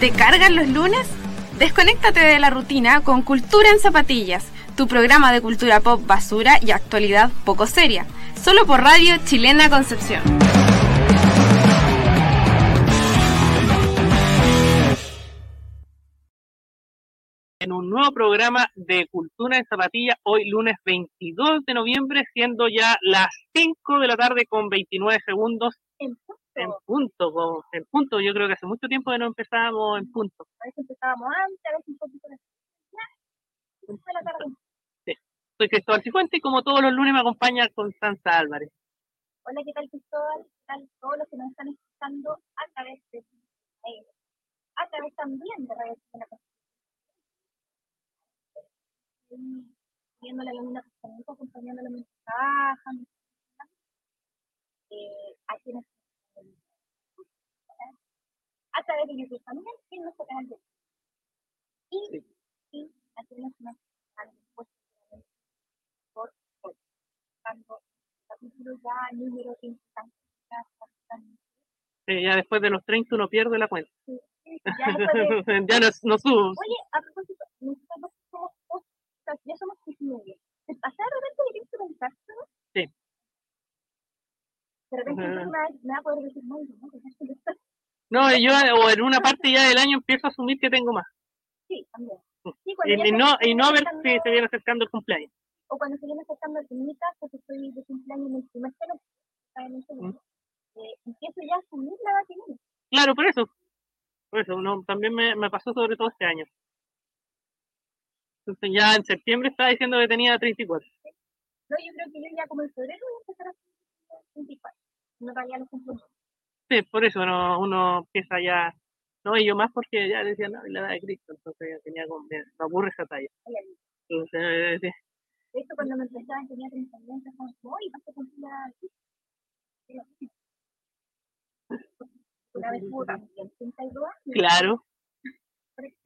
¿Te cargan los lunes? Desconéctate de la rutina con Cultura en Zapatillas, tu programa de cultura pop basura y actualidad poco seria, solo por Radio Chilena Concepción. en un nuevo programa de Cultura en Zapatilla, hoy lunes 22 de noviembre, siendo ya las 5 de la tarde con 29 segundos. En punto. En punto, co- en punto. Yo creo que hace mucho tiempo que no empezábamos en punto. A veces empezábamos antes, a veces un poquito después. De la tarde. Soy Cristóbal Cifuente y como todos los lunes me acompaña Constanza Álvarez. Hola, ¿qué tal Cristóbal? ¿Qué tal todos los que nos están escuchando a través de eh, a través también de Radio? Viéndole alguna pensamiento, acompañándole mientras trabajan. Eh, a quienes a través de YouTube también y en nuestro canal de y, Sí. y nos han puesto por hoy. Tanto capítulo ya número 50. Ya, ya, Eh, ya después de los 30 uno pierde la cuenta. ya, ya de- ya no, no subo. Oye, a propósito, nosotros somos dos, o sea, ya somos 19. ¿Te pasa de repente que tienes que pensártelo? Sí. De repente me va, me va a poder decir, no, no, que ya estoy lista". No, yo o en una parte ya del año empiezo a asumir que tengo más. Sí, también. Sí, Y, no, y no a ver si se viene acercando el cumpleaños. o cuando se viene acercando mi caso, que estoy de cumpleaños en el primer está en el segundo, eh, empiezo ya a asumir la edad que viene. Claro, por eso. Por eso, no, también me, me pasó sobre todo este año. Entonces ya en septiembre estaba diciendo que tenía 34. No, yo creo que yo ya como en febrero voy a empezar a hacer 24. No todavía lo cumplo. Sí, por eso no, uno empieza ya. No, y yo más porque ya decía, no, y la edad de Cristo, entonces ya tenía como, me, me aburre esa talla. Entonces, eh, sí, De hecho, cuando me empezaban tenía 30 años, como, oye, vas a cumplir la edad de Cristo". Y yo, "Sí". Una vez tuvo también 32 años. claro,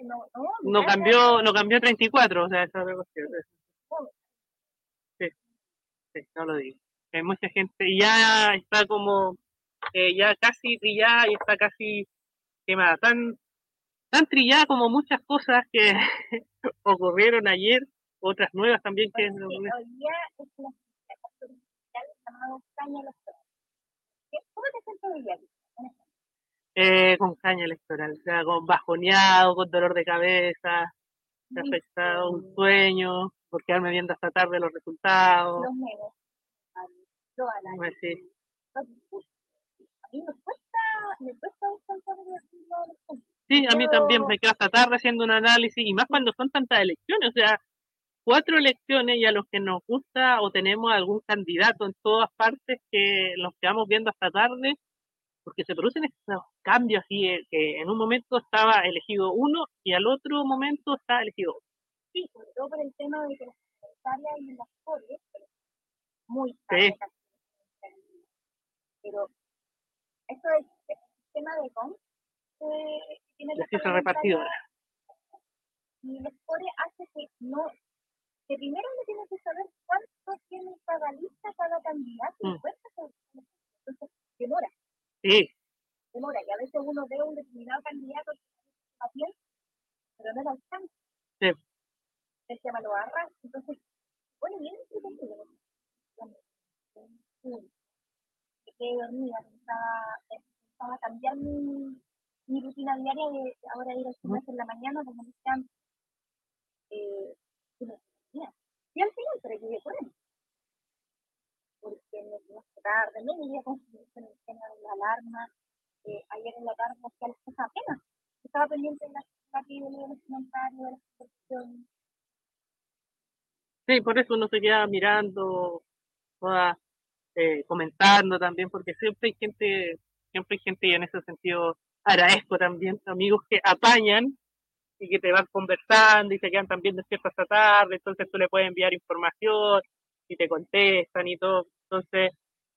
no, no, no cambió, no cambió a 34, o sea, esa es la cuestión. Sí, sí, no lo digo. Hay mucha gente, y ya está como, eh, ya casi trillada y está casi quemada, tan, tan trillada como muchas cosas que ocurrieron ayer, otras nuevas también que... Hoy día es una fiesta social llamado Caña Electoral. ¿Qué- ¿Cómo te sientes hoy día? Eh, con caña electoral, o sea, con bajoneado, con dolor de cabeza, afectado, un sueño, por quedarme viendo hasta tarde los resultados. Los memes. Toda la Pues sí. Mí me cuesta, me cuesta los Sí, a mí también me quedo hasta tarde haciendo un análisis, y más cuando son tantas elecciones, o sea, cuatro elecciones y a los que nos gusta o tenemos algún candidato en todas partes que nos quedamos viendo hasta tarde, porque se producen estos cambios así, eh, que en un momento estaba elegido uno y al otro momento está elegido otro. Sí, sobre todo por el tema de que las secretarias y las coles, muy Sí. pero esto es el sistema de com eh, que tiene La repartidora. y los coles hace que no, que primero uno tiene que saber cuánto tiene cada lista, cada candidato, Mm. se- entonces demora, Sí, demora, y a veces uno ve un determinado candidato bien, pero no le alcanza. Sí. El tema lo agarra, entonces, bueno, bien entretenido. Sí. Me quedé dormida, pensaba, pensaba cambiar mi, mi rutina diaria de ahora ir al gimnasio en la mañana, como decían, eh, y me. Y al final, pero llegué con él. Porque me tenía que tarde, me vivía con con el tema de la alarma. Eh, ayer en la tarde hacía las cosas apenas. Estaba pendiente de la de los comentarios, de las expresiones. sí, por eso uno se queda mirando, toda, eh, comentando también, porque siempre hay gente, siempre hay gente y en ese sentido agradezco también amigos que apañan y que te van conversando y se quedan también despiertos hasta tarde, entonces tú le puedes enviar información y te contestan y todo, entonces,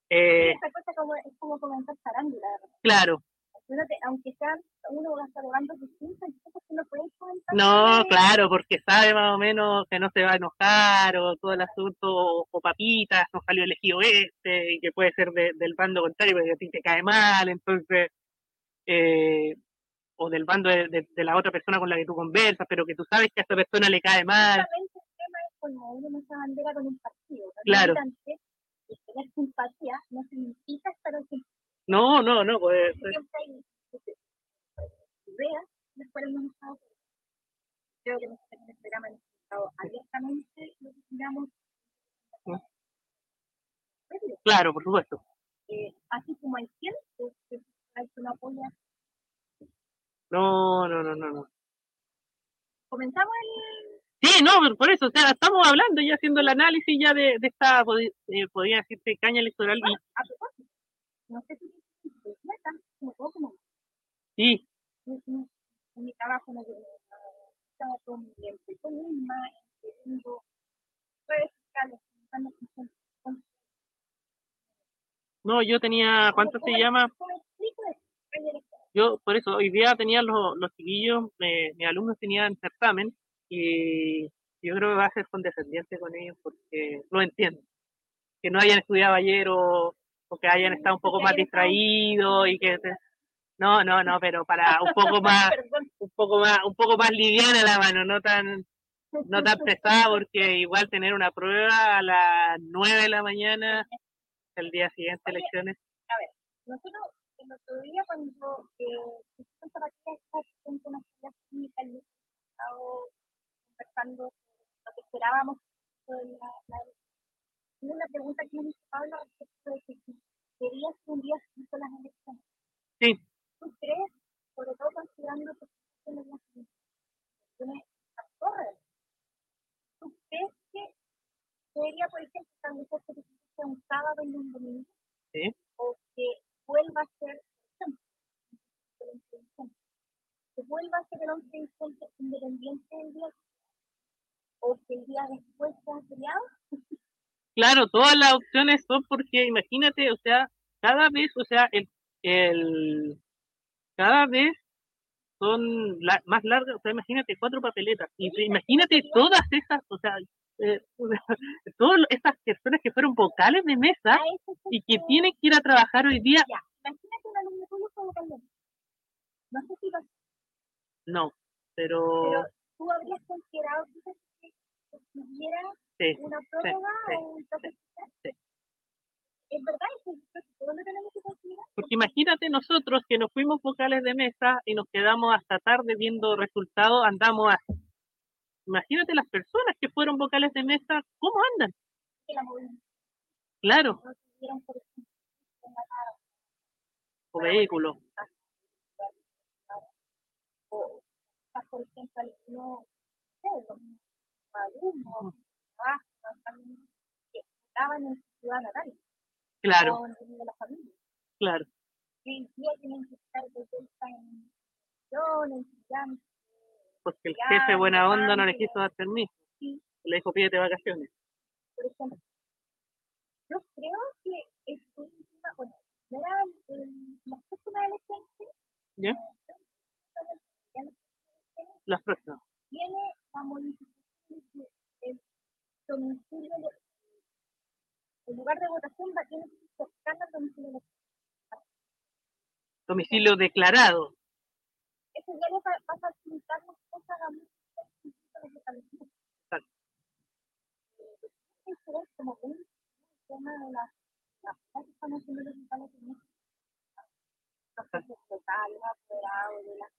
eh, Esa cosa como, es como comentar farándula. claro, Aunque sean, uno va a estar hablando distintas que no pueden comentar. no, claro, porque sabe más o menos que no se va a enojar o todo el asunto, o, o papitas, no salió elegido este, y que puede ser de- del bando contrario porque a ti te cae mal, entonces, eh, o del bando de, de, la otra persona con la que tú conversas, pero que tú sabes que a esta persona le cae mal. El tema es cuando uno no se bandera con un partido. Claro. tener simpatía no significa estar No, no, no. Pues, después no estado. Creo que nosotros en programa hemos estado abiertamente lo que digamos. Claro, por supuesto. Eh, así como hay quien que, que no apoya no, no, no, no, no. Comenzamos el... Sí, no, por eso, o sea, estamos hablando ya haciendo el análisis ya de, de esta, eh, podría decirte, caña electoral. y... a propósito, no sé si. Sí. En, mi trabajo me estaba todo bien, estoy con tengo redes sociales, no, yo tenía, ¿cuánto se llama? Yo, por eso, hoy día tenía los, los chiquillos, eh, mis alumnos tenían certamen y yo creo que va a ser condescendiente con ellos porque lo entiendo. Que no hayan estudiado ayer o, que hayan estado un poco más distraídos y que... no, no, no, pero para un poco más, un poco más, un poco más liviana la mano, no tan, no tan pesada porque igual tener una prueba a las 9 de la mañana el día siguiente elecciones. A ver, nosotros el otro día cuando eh, para que con una actividad química y estado conversando lo que esperábamos de la, la una pregunta que me hizo Pablo respecto de que querías que un día se hizo las elecciones. Sí. ¿Tú crees, sobre todo considerando que en las elecciones corren, ¿tú crees que debería, por ejemplo, establecerse que sea un sábado y un domingo? Sí. O que vuelva a ser que vuelva a ser el 11 independiente del día o que el día después sea feriado. Claro, todas las opciones son porque imagínate, o sea, cada vez, o sea, el, el cada vez son más largas, o sea, imagínate cuatro papeletas, y imagínate todas esas, o sea, eh, todas estas personas que fueron vocales de mesa y que tienen que ir a trabajar hoy día. No, pero... Pero tú habrías considerado que hubiera una prórroga o un sí, ¿Es verdad? ¿Eso lo tenemos que considerar? Porque imagínate nosotros que nos fuimos vocales de mesa y nos quedamos hasta tarde viendo resultados, andamos a Imagínate las personas que fueron vocales de mesa, ¿cómo andan? Claro. O vehículos. O, por ejemplo, no alumnos, que estaban en su ciudad natal. Claro. Claro. Y día tienen que estar de vuelta en en porque el jefe buena onda no le quiso dar permiso. Le dijo, pídete vacaciones. Por ejemplo, yo creo que es una, bueno, era las próximas elecciones. ¿Ya? Las próximas. Tiene la modificación del domicilio, el lugar de votación va a tener que ser al domicilio Domicilio declarado eso ya le va, a facilitar las cosas a muchos establecimientos. Exacto. Eso es como un tema de las que están haciendo los establecimientos. Los precios totales, apoderados de las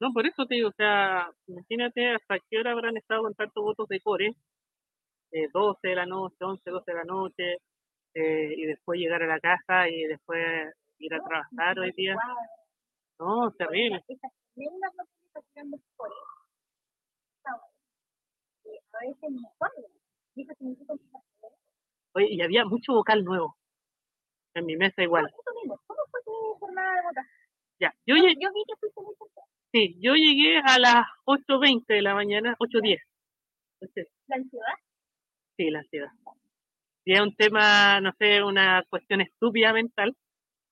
no, por eso te digo, o sea, imagínate hasta qué hora habrán estado con tantos votos de core, eh, 12 de la noche, 11, 12 de la noche, eh, y después llegar a la casa y después ir a trabajar hoy día. No, terrible. Oye, y había mucho vocal nuevo. En mi mesa igual. Ya, yo, llegué, Sí, yo llegué a las 8.20 de la mañana, 8.10. ¿La ansiedad? Sí, la ansiedad y es un tema, no sé, una cuestión estúpida mental,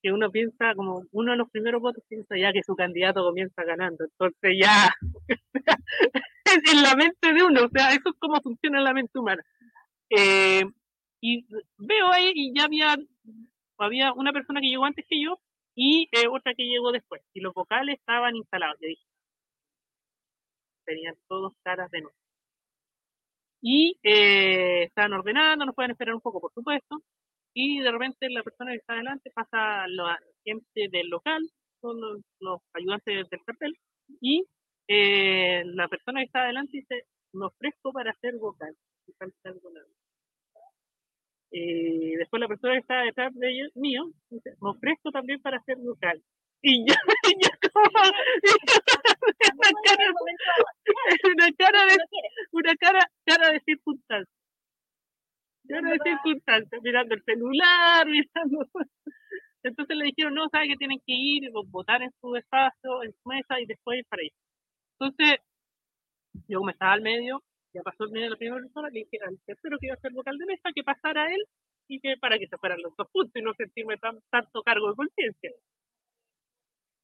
que uno piensa, como uno de los primeros votos piensa ya que su candidato comienza ganando, entonces ya en la mente de uno, o sea, eso es como funciona la mente humana. Eh, y veo ahí y ya había, había una persona que llegó antes que yo y eh, otra que llegó después. Y los vocales estaban instalados. Yo dije, tenían todos caras de nuevo. Y eh, estaban ordenando, nos pueden esperar un poco, por supuesto. Y de repente la persona que está adelante pasa la gente del local, son los, ayudantes del cartel, y eh, la persona que está adelante dice, me ofrezco para hacer vocal. Y eh, después la persona que está detrás de ellos, mío, dice, me ofrezco también para hacer vocal. Y yo, yo como, una cara, una cara de, una cara, cara de circunstancia. Cara de circunstancia, mirando el celular, mirando. Entonces le dijeron, no, sabe que tienen que ir, votar en su espacio, en su mesa y después ir para ahí. Entonces, yo me estaba al medio, ya pasó el medio de la primera persona, le dije al tercero que iba a ser vocal de mesa que pasara él y que para que se fueran los dos puntos y no sentirme tan, tanto cargo de conciencia.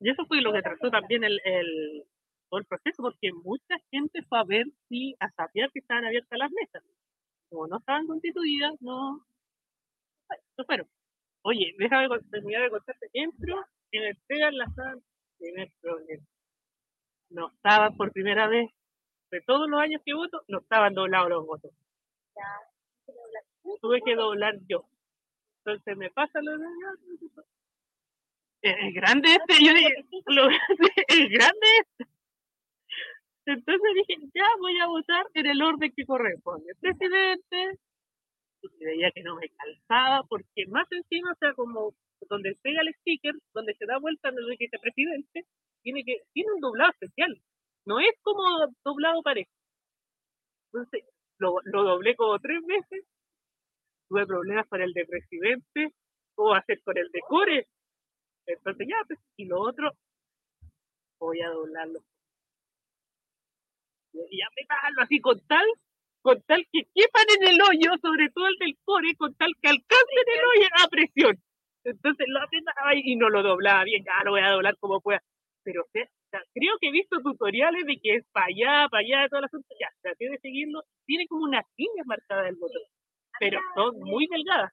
y eso fue lo que trató también el, el, todo el proceso, porque mucha gente fue a ver si, a saber que estaban abiertas las mesas. Como no estaban constituidas, no, no fueron. Oye, déjame terminar de contarte. Entro en el en la sala, primer problema. No estaban por primera vez, de todos los años que voto, no estaban doblados los votos. Tuve que doblar yo. Entonces me pasa lo de... Es grande este, yo dije, es grande este. Entonces dije, ya voy a votar en el orden que corresponde. Presidente, y veía que no me calzaba, porque más encima, o sea, como donde pega el sticker, donde se da vuelta el dice presidente, tiene que, tiene un doblado especial. No es como doblado parejo. Entonces, lo, lo doblé como tres veces tuve problemas con el de presidente, o hacer con el de core. Entonces ya, pues, y lo otro, voy a doblarlo. Y ya me bajo así con tal, con tal que quepan en el hoyo, sobre todo el del core, con tal que alcancen el hoyo a presión. Entonces lo apretaba y no lo doblaba bien, ya lo voy a doblar como pueda. Pero creo que he visto tutoriales de que es para allá, para allá, todas las ya, traté de seguirlo. Tiene como unas líneas marcadas el botón pero son muy delgadas.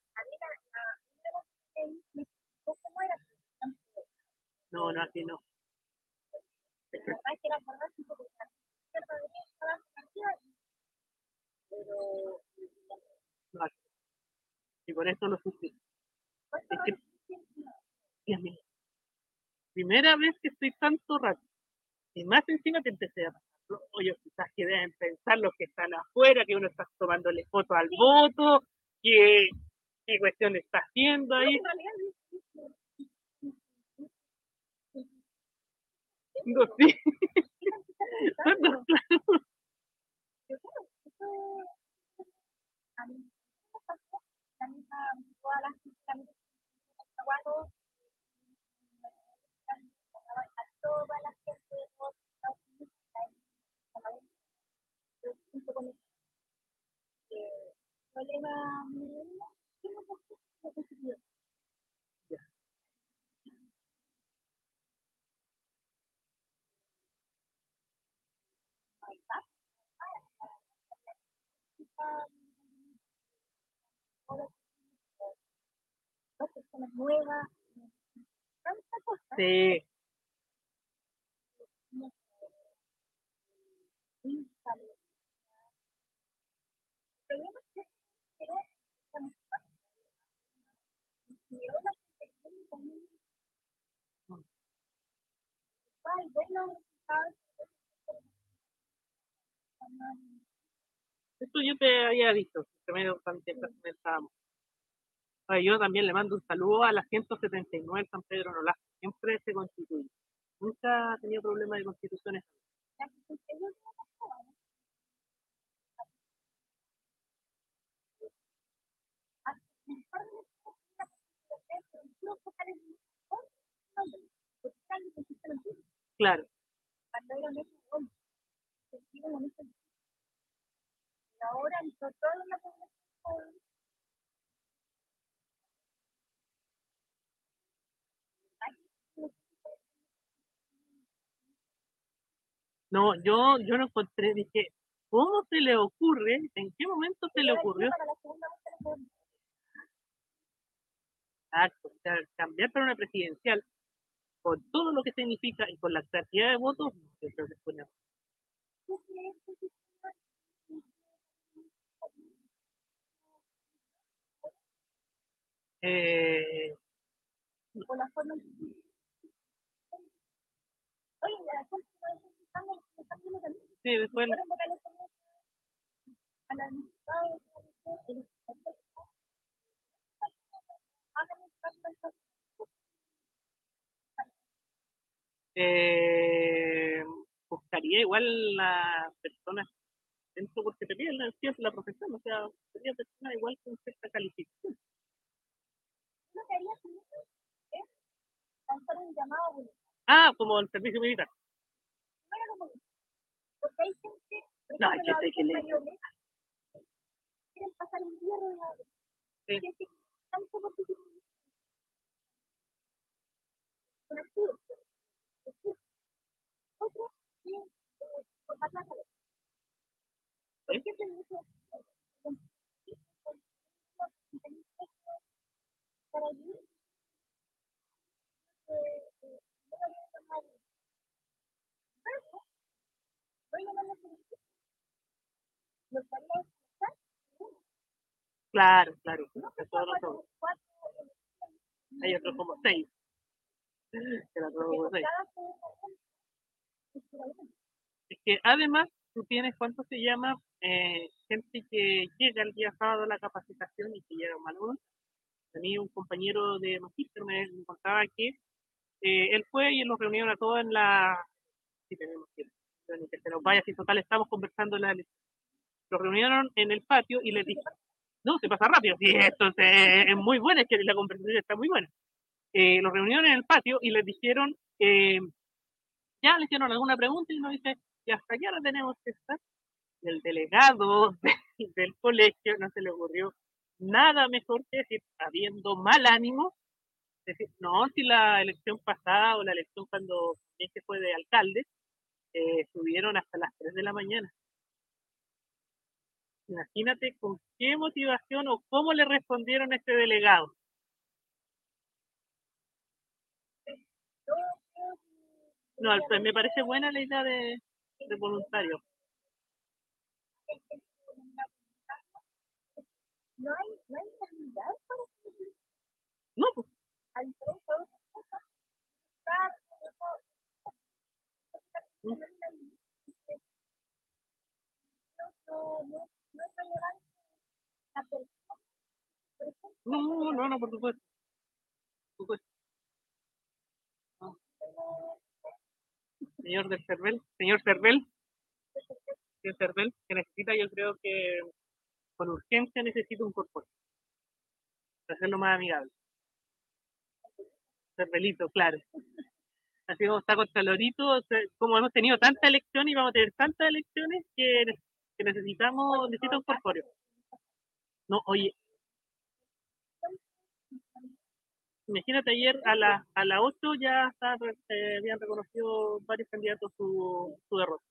No, no, así no. Y por eso lo sufrí. Es que, primera vez que estoy tanto rato. Y más encima te empecé a pasar oye, quizás que deben pensar los que están afuera, que uno está tomándole foto al voto, que qué cuestión está haciendo ahí. No, sí. problema personas nuevas, tanta cosa. Sí. Esto yo te había visto, que me comentábamos. Yo también le mando un saludo a la 179 San Pedro Nolasco, siempre se constituye. Nunca ha tenido problemas de constituciones. votar ahora entró toda la población No, yo, yo no encontré, dije, ¿cómo se le ocurre? ¿En qué momento se le ocurrió? Exacto, o sea, cambiar para una presidencial, con todo lo que significa y con la cantidad de votos, yo creo que fue una... Eh, por la forma en que... Oye, la gente Sí, después. Eh, buscaría igual la persona dentro porque te piden la, la profesión, o sea, sería persona igual con cierta calificación. Ah, como el servicio militar. Porque hay gente, no, hay gente que le... quieren pasar el día rodeado. Sí. Tanto porque. Otro, por más la ¿Por qué se dice? Para allí, eh, eh, Claro, claro. Hay otros como seis. Es que además tú tienes, ¿cuánto se llama? Eh, gente que llega el día sábado a la capacitación y que llega un malón. A mí un compañero de magíster me, contaba que eh, él fue y nos reunieron a todos en la... Si tenemos tiempo que se nos vaya, si total estamos conversando la Lo reunieron en el patio y les dije, no, se pasa rápido, sí, esto es, muy bueno, es que la conversación está muy buena. Eh, los reunieron en el patio y les dijeron, eh, ya le hicieron alguna pregunta y uno dice, y hasta aquí ahora tenemos que estar. Y el delegado del colegio no se le ocurrió nada mejor que decir, habiendo mal ánimo, decir, no, si la elección pasada o la elección cuando se fue de alcalde, eh, estuvieron hasta las 3 de la mañana. Imagínate con qué motivación o cómo le respondieron a este delegado. No, pues me parece buena la idea de, de voluntario. No hay, no hay para No, pues. No, no, no, por supuesto. Señor del Cervel, señor Cervel, señor Cervel, que necesita, yo creo que con urgencia necesita un corpóreo para hacerlo más amigable. Cervelito, claro así como está contra Lorito, como hemos tenido tanta elección y vamos a tener tantas elecciones que, necesitamos, necesita un corpóreo. No, oye, imagínate ayer a las a la 8 ya eh, habían reconocido varios candidatos su, su derrota.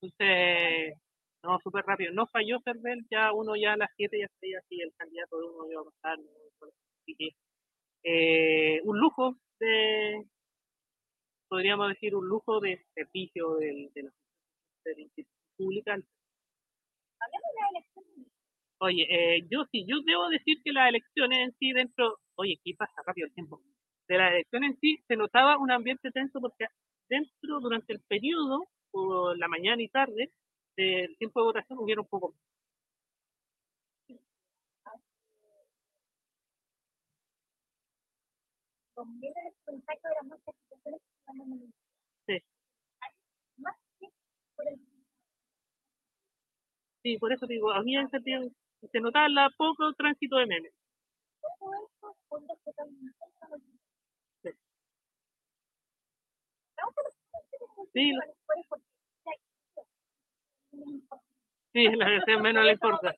Entonces, no, súper rápido. No falló Cervel, ya uno ya a las 7 ya sabía si el candidato de uno iba a pasar. eh, un lujo de, podríamos decir, un lujo de servicio del, de la, de institución pública. Oye, eh, yo sí, yo debo decir que las elecciones en sí dentro, oye, ¿qué pasa rápido el tiempo? De las elecciones en sí se notaba un ambiente tenso porque dentro, durante el periodo, por la mañana y tarde, del tiempo de votación hubiera un poco Sí. Sí, Sí, por eso te digo, había se notaba la poco tránsito de memes. Sí. Sí, importa. Sí, la menos le importa.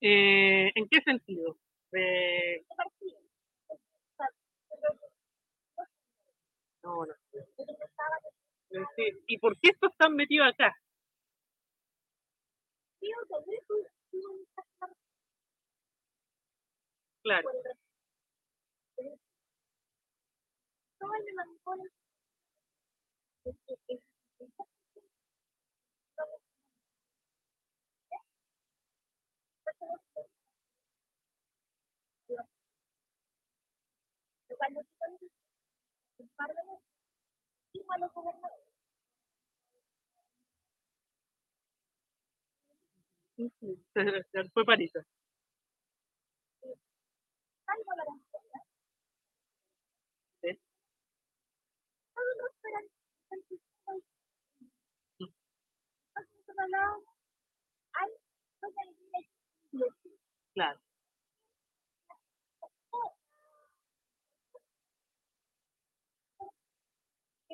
Eh, ¿En qué sentido? De- este partido. O sea, pero no, no. Eh, ¿Y por qué estos están metidos acá? Claro, por el resto. Todo el melancolía es que es cuando tú conoces un par de veces, igual los gobernadores, sí, sí, se- fue Parisa. salvo la Sí. hay que tienen que Claro, que varían más cosas. No olvides. Depende del presidente de la República. El gobernador resultando básicamente tiene que trabajar con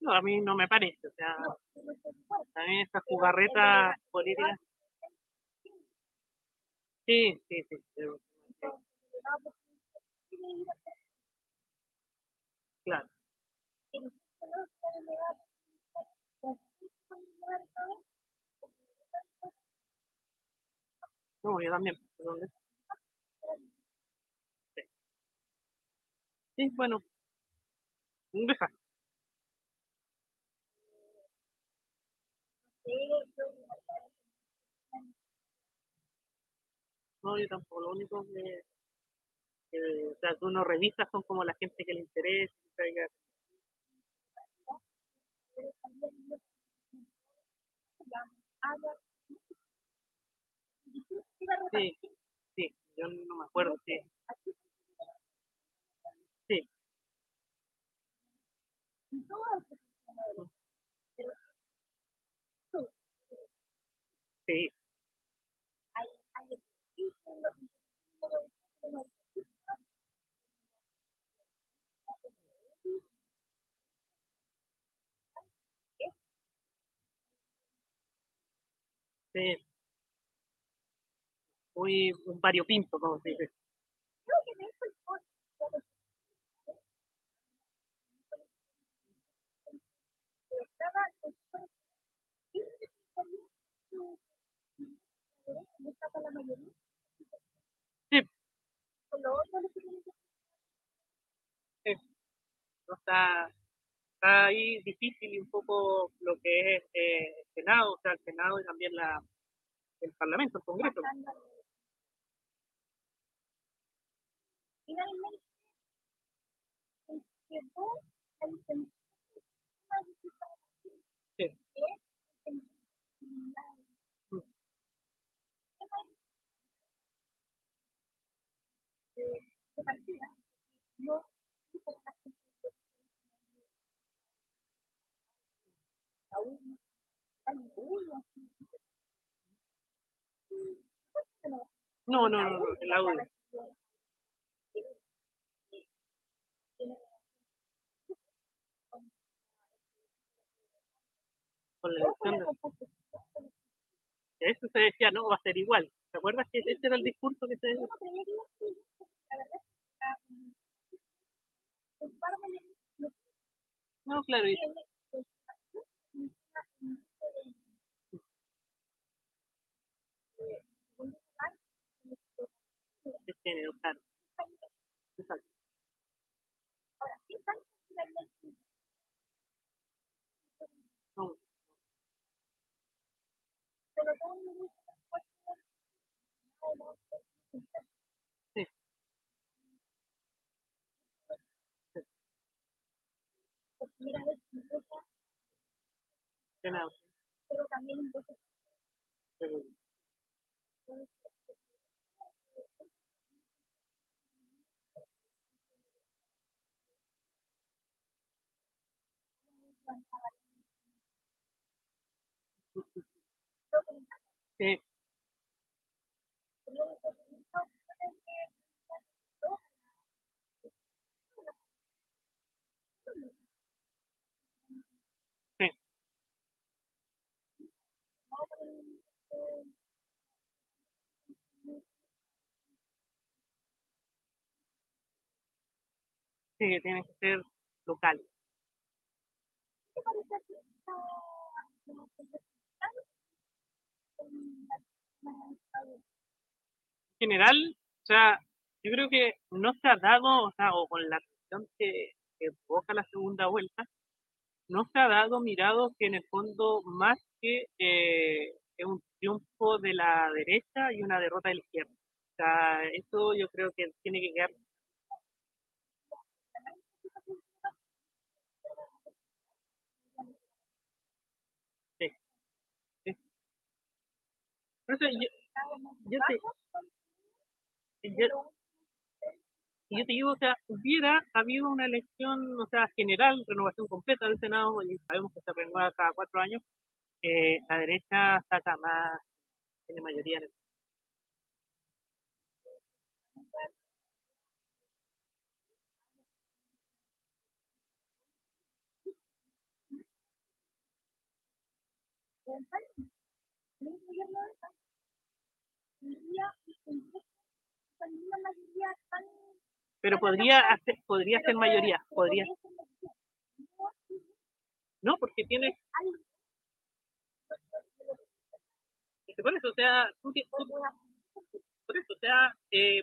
No, a mí no me parece. O sea, mí esa jugarreta política. Sí, sí, sí. Claro, no, yo también. pero- Sí. Sí, bueno. Besazo. No, yo tampoco. Lo único que, que o sea, uno revisa son como la gente que le interesa. que Sí, sí, yo no me acuerdo. Sí, sí, sí. Sí. Muy un variopinto, como se dice. Sí, sí. No está, está ahí difícil y un poco lo que es eh, el Senado, o sea, el Senado y también la, el Parlamento, el Congreso. Finalmente, Sí. de partida. No No, no, no, no, el audio. Con la de- eso se decía, no, va a ser igual. ¿Te acuerdas que ese era el discurso que se decía? No, claro, y- de género, claro. Exacto. No. Pero sí, que tiene que ser local. ¿qué parece a ti esta En general, o sea, yo creo que no se ha dado, o sea, o con la cuestión que, que la segunda vuelta, no se ha dado mirado que en el fondo más que eh, es un triunfo de la derecha y una derrota de la izquierda. O sea, eso yo creo que tiene que quedar Yo te digo, o sea, hubiera habido una elección, o sea, general, renovación completa del Senado, y sabemos que se renueva cada cuatro años, eh, la derecha saca más, tiene mayoría en el el gobierno de Trump tendría una mayoría tan Pero podría hacer, podría ser mayoría, podría, ser mayoría. No porque tiene, por eso, o sea, tú, tú- por eso, o sea, eh.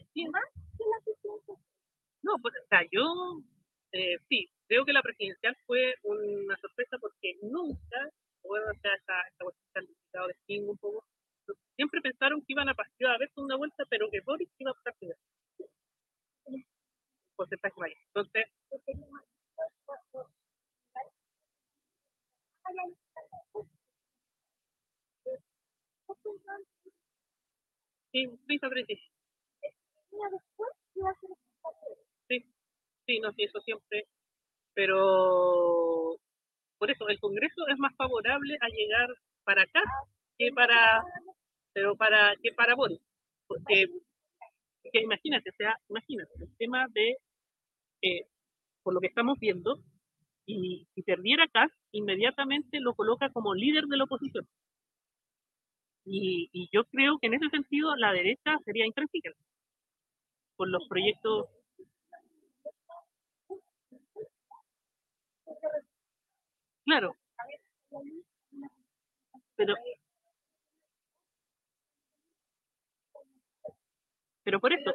No, pues, o sea, yo eh, sí, creo que la presidencial fue una sorpresa porque nunca, bueno, o sea, esta, esta cuestión de un poco, siempre pensaron que iban a iba a haber segunda vuelta, pero que Boris iba a pasar primero. Porcentaje mayor. Entonces, sí, sí, sobre sí, después iba a ser sí, sí, no, sí, eso siempre, pero por eso el Congreso es más favorable a llegar para acá que para, pero para, que para Boris, porque, imagínate, o sea, imagínate, el tema de, eh, por lo que estamos viendo, y si perdiera Kass, inmediatamente lo coloca como líder de la oposición. Y, y yo creo que en ese sentido la derecha sería intransigente por los proyectos. Claro. Pero, pero por eso,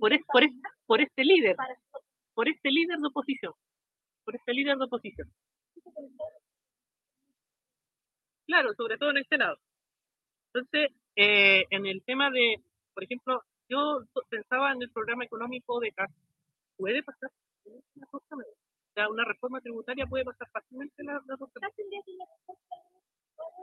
por, es- por, es- por este líder, por este líder de oposición, por este líder de oposición. Claro, sobre todo en el Senado. Entonces, eh, en el tema de, por ejemplo, yo pensaba en el programa económico de CAS. ¿Puede pasar? Una cosa, O sea, una reforma tributaria puede pasar fácilmente la, la.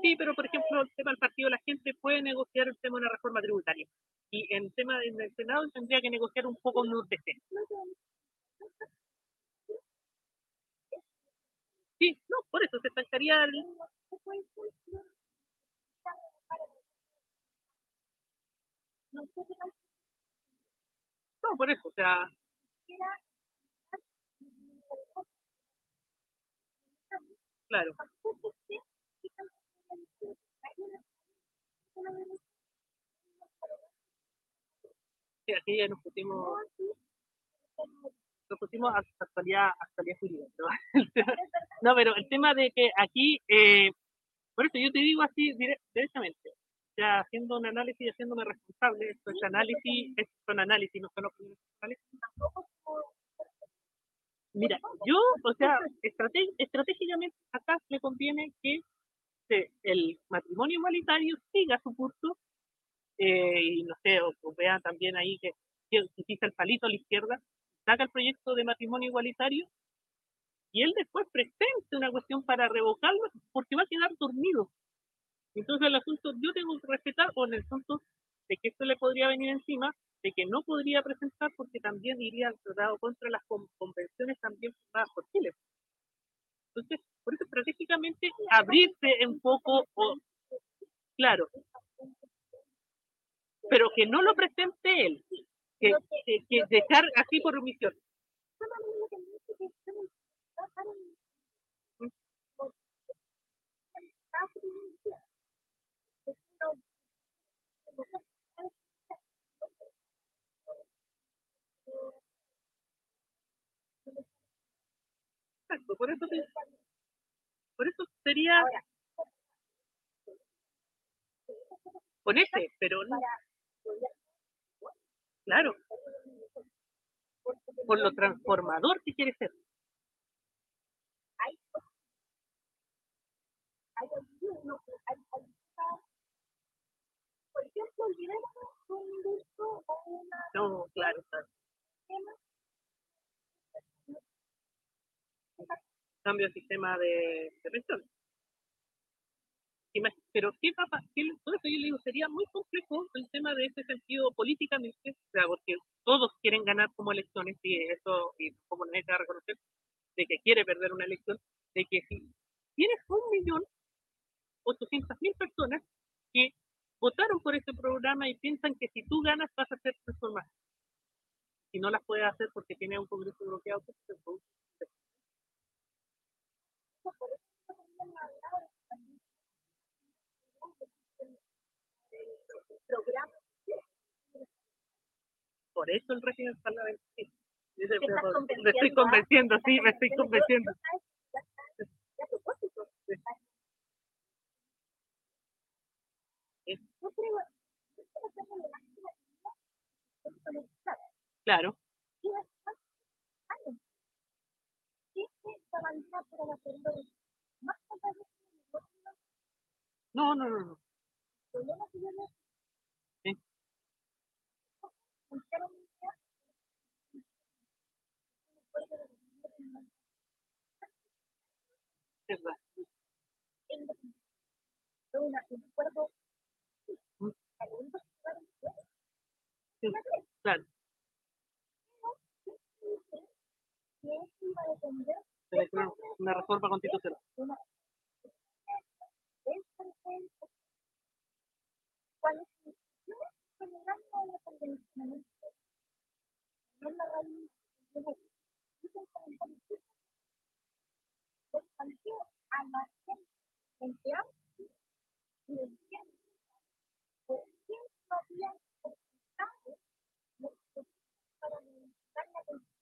Sí, pero por ejemplo, el tema del partido, la gente puede negociar el tema de una reforma tributaria. Y en tema del del Senado tendría que negociar un poco de este. Sí, no, por eso se estancaría el, No, por eso, o sea, claro. Aquí ya nos pusimos, nos pusimos actualidad, actualidad jurídica. ¿no? No, pero el tema de que aquí, eh, por eso yo te digo así dire- directamente, ya haciendo un análisis y haciéndome responsable, esto es análisis, es son análisis, no son opiniones. Mira, yo, o sea, estratégicamente acá le conviene que se- el matrimonio igualitario siga su curso eh, y no sé, o, o vean también ahí que que fija el palito a la izquierda, saca el proyecto de matrimonio igualitario y él después presente una cuestión para revocarlo porque va a quedar dormido. Entonces el asunto, yo tengo que respetar o el asunto de que esto le podría venir encima, de que no podría presentar porque también iría tratado contra las con- convenciones también firmadas por Chile. Entonces, por eso estratégicamente abrirse un poco, o, claro, pero que no lo presente él, que, que, que dejar así por omisión. Exacto, por eso, te- por eso sería con ese, pero no, claro, por lo transformador que quiere ser. Por ejemplo, un indulto o una No, claro, claro. Cambio el sistema de, de pensiones. Pero ¿qué va a? Por eso yo le digo, sería muy complejo el tema de ese sentido políticamente, o sea, porque todos quieren ganar como elecciones y eso, y como necesita reconocer, de que quiere perder una elección, de que si tienes un millón ochocientas mil personas que votaron por ese programa y piensan que si tú ganas vas a ser transformado. Si no las puedes hacer porque tienes un congreso bloqueado, pues, te produce Por eso el régimen parlamentario. Dice, Me estoy ¿ah? convenciendo, sí, me estoy convenciendo. Claro, no, no, no, no. Creó una reforma constitucional. cuál es su yo generando la convencionalidad no la raíz de la del partido a la gente entre ambos y decían por qué no habían presentado los proyectos para modificar la constitución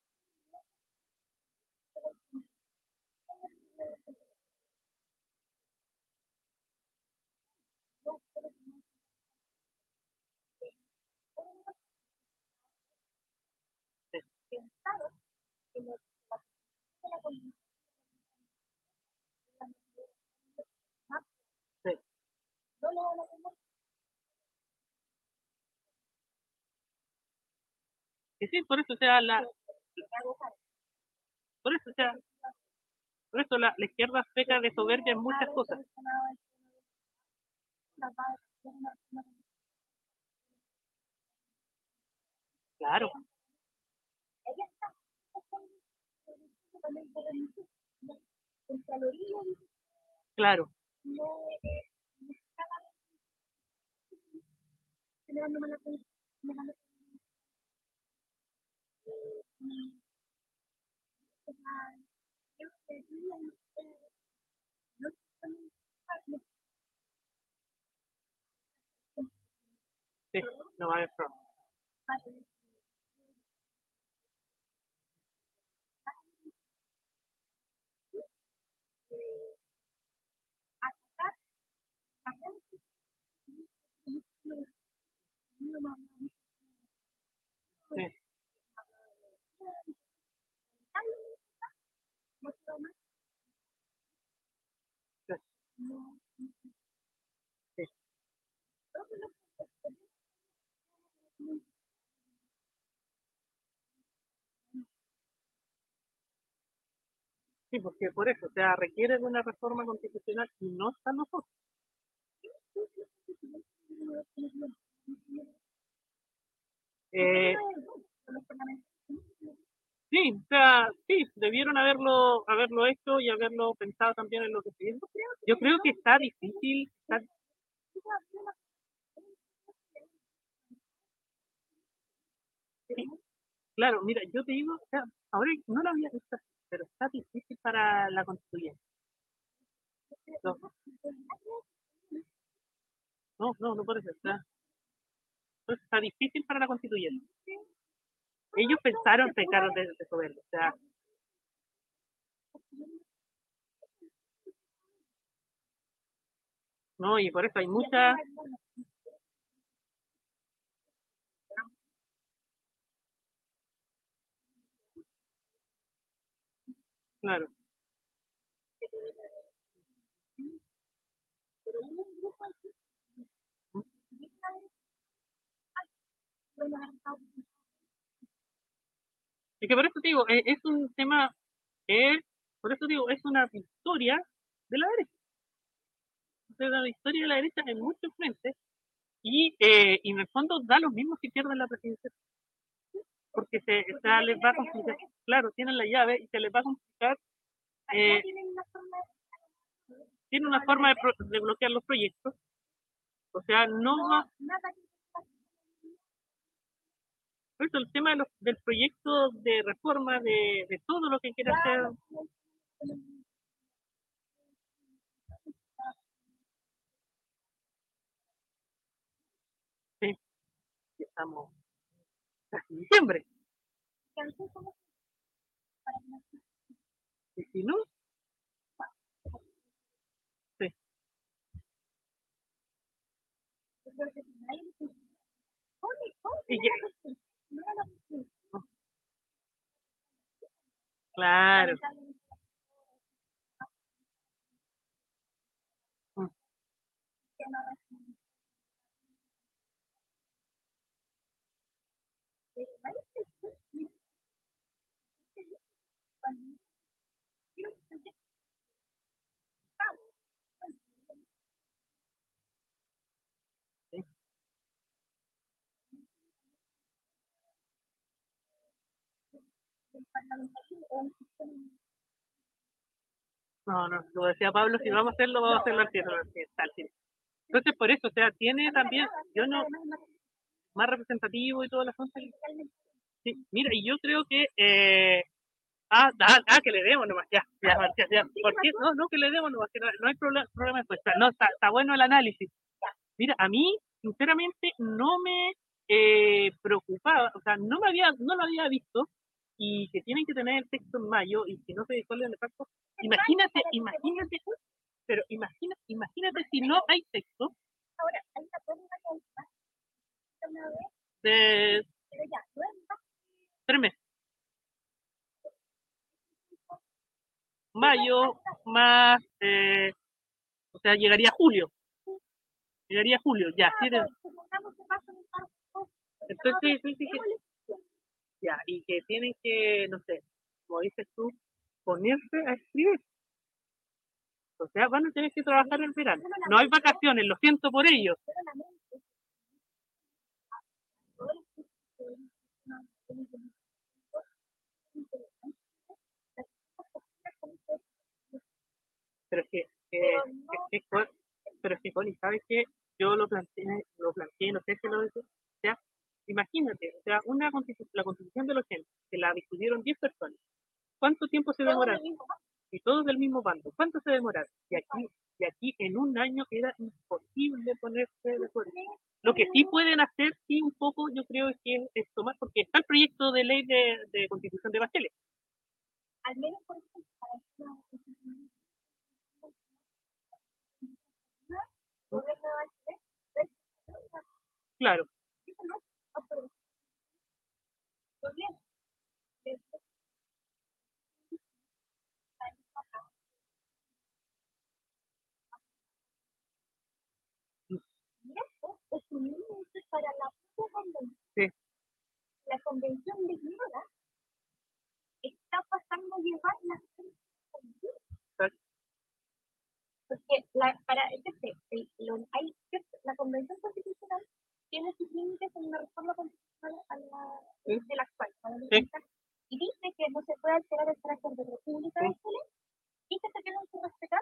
pensaron que los de la constitución Sí. Y sí, por eso, sea, la, que por eso, sea, por eso la, la izquierda peca de soberbia en muchas cosas. Claro, claro, no eh, no estaba generando mala con- mala eh, y o sea, yo pedía eh, no solamente sí, Sí. Porque por eso, o sea, requiere de una reforma constitucional y no están nosotros. Eh, sí, o sea, sí, debieron haberlo haberlo hecho y haberlo pensado también en lo que se Yo creo que está difícil. Claro, mira, yo te digo, o sea, ahora no lo había visto, pero está difícil para la constituyente. No, no, no, no ser. Está, difícil para la constituyente. Ellos pensaron pecar de, de. O sea, no, y por eso hay mucha Claro. Y que por eso te digo, es, es un tema, es, por eso digo, es una victoria de la derecha. Es una victoria de la derecha en muchos frentes y, eh, y en el fondo da lo mismo si pierden la presidencia porque se, les va a complicar, claro, tienen la llave y se les va a complicar. Eh, tiene una forma de, de, bloquear los proyectos. O sea, no va. Eso el tema de los, del proyecto de reforma, de, de todo lo que quiere hacer. Sí, estamos casi diciembre. ¿Y si no? Sí. Y ya. Claro. No, no, lo decía Pablo, si vamos a hacerlo, vamos a hacerlo al cierre, Entonces, por eso, o sea, tiene también, yo no, más representativo y todas las cosas. Sí, mira, y yo creo que, eh, ah, ah, ah, que le demos nomás, ya, ya, ya, ya. ¿Por qué? No, no, que le demos nomás, que no, no hay problema, problema después. No, está, está bueno el análisis. Mira, a mí, sinceramente, no me eh, preocupaba, o sea, no me había, no lo había visto, y que tienen que tener el texto en mayo, y si no se disuelve el pacto, imagínate, imagínate, pero imagina, imagínate si no hay texto. Ahora, hay una de tres meses. Mayo más, eh, o sea, llegaría julio. Llegaría julio, ya. ¿sí? Entonces, sí, sí, sí, ya, y que tienen que, no sé, como dices tú, ponerse a escribir. O sea, van a tener que trabajar el verano. No hay vacaciones, lo siento por ellos. Pero es que, eh, es, pero es que, Connie, ¿sabes qué? Yo lo planteé, lo planteé, no sé si lo dije. Imagínate, o sea, una la constitución de los gente, que la discutieron 10 personas. ¿Cuánto tiempo se demoraron? Y todos del mismo bando. ¿Cuánto se demoraron? Y aquí, y aquí en un año era imposible ponerse de acuerdo. Lo que sí pueden hacer, sí, un poco, yo creo, es que es, tomar, porque está el proyecto de ley de, de constitución de Bachelet. Al menos, por Claro. Ah, pues este para la convención. La convención de Girona está pasando llevar las sí. Porque la, para el, hay, la convención constitucional tiene sus límites en una reforma constitucional a la, Sí. de la actual, a la Sí. y dice que no se puede alterar el carácter de República de. Chile y que se tienen que respetar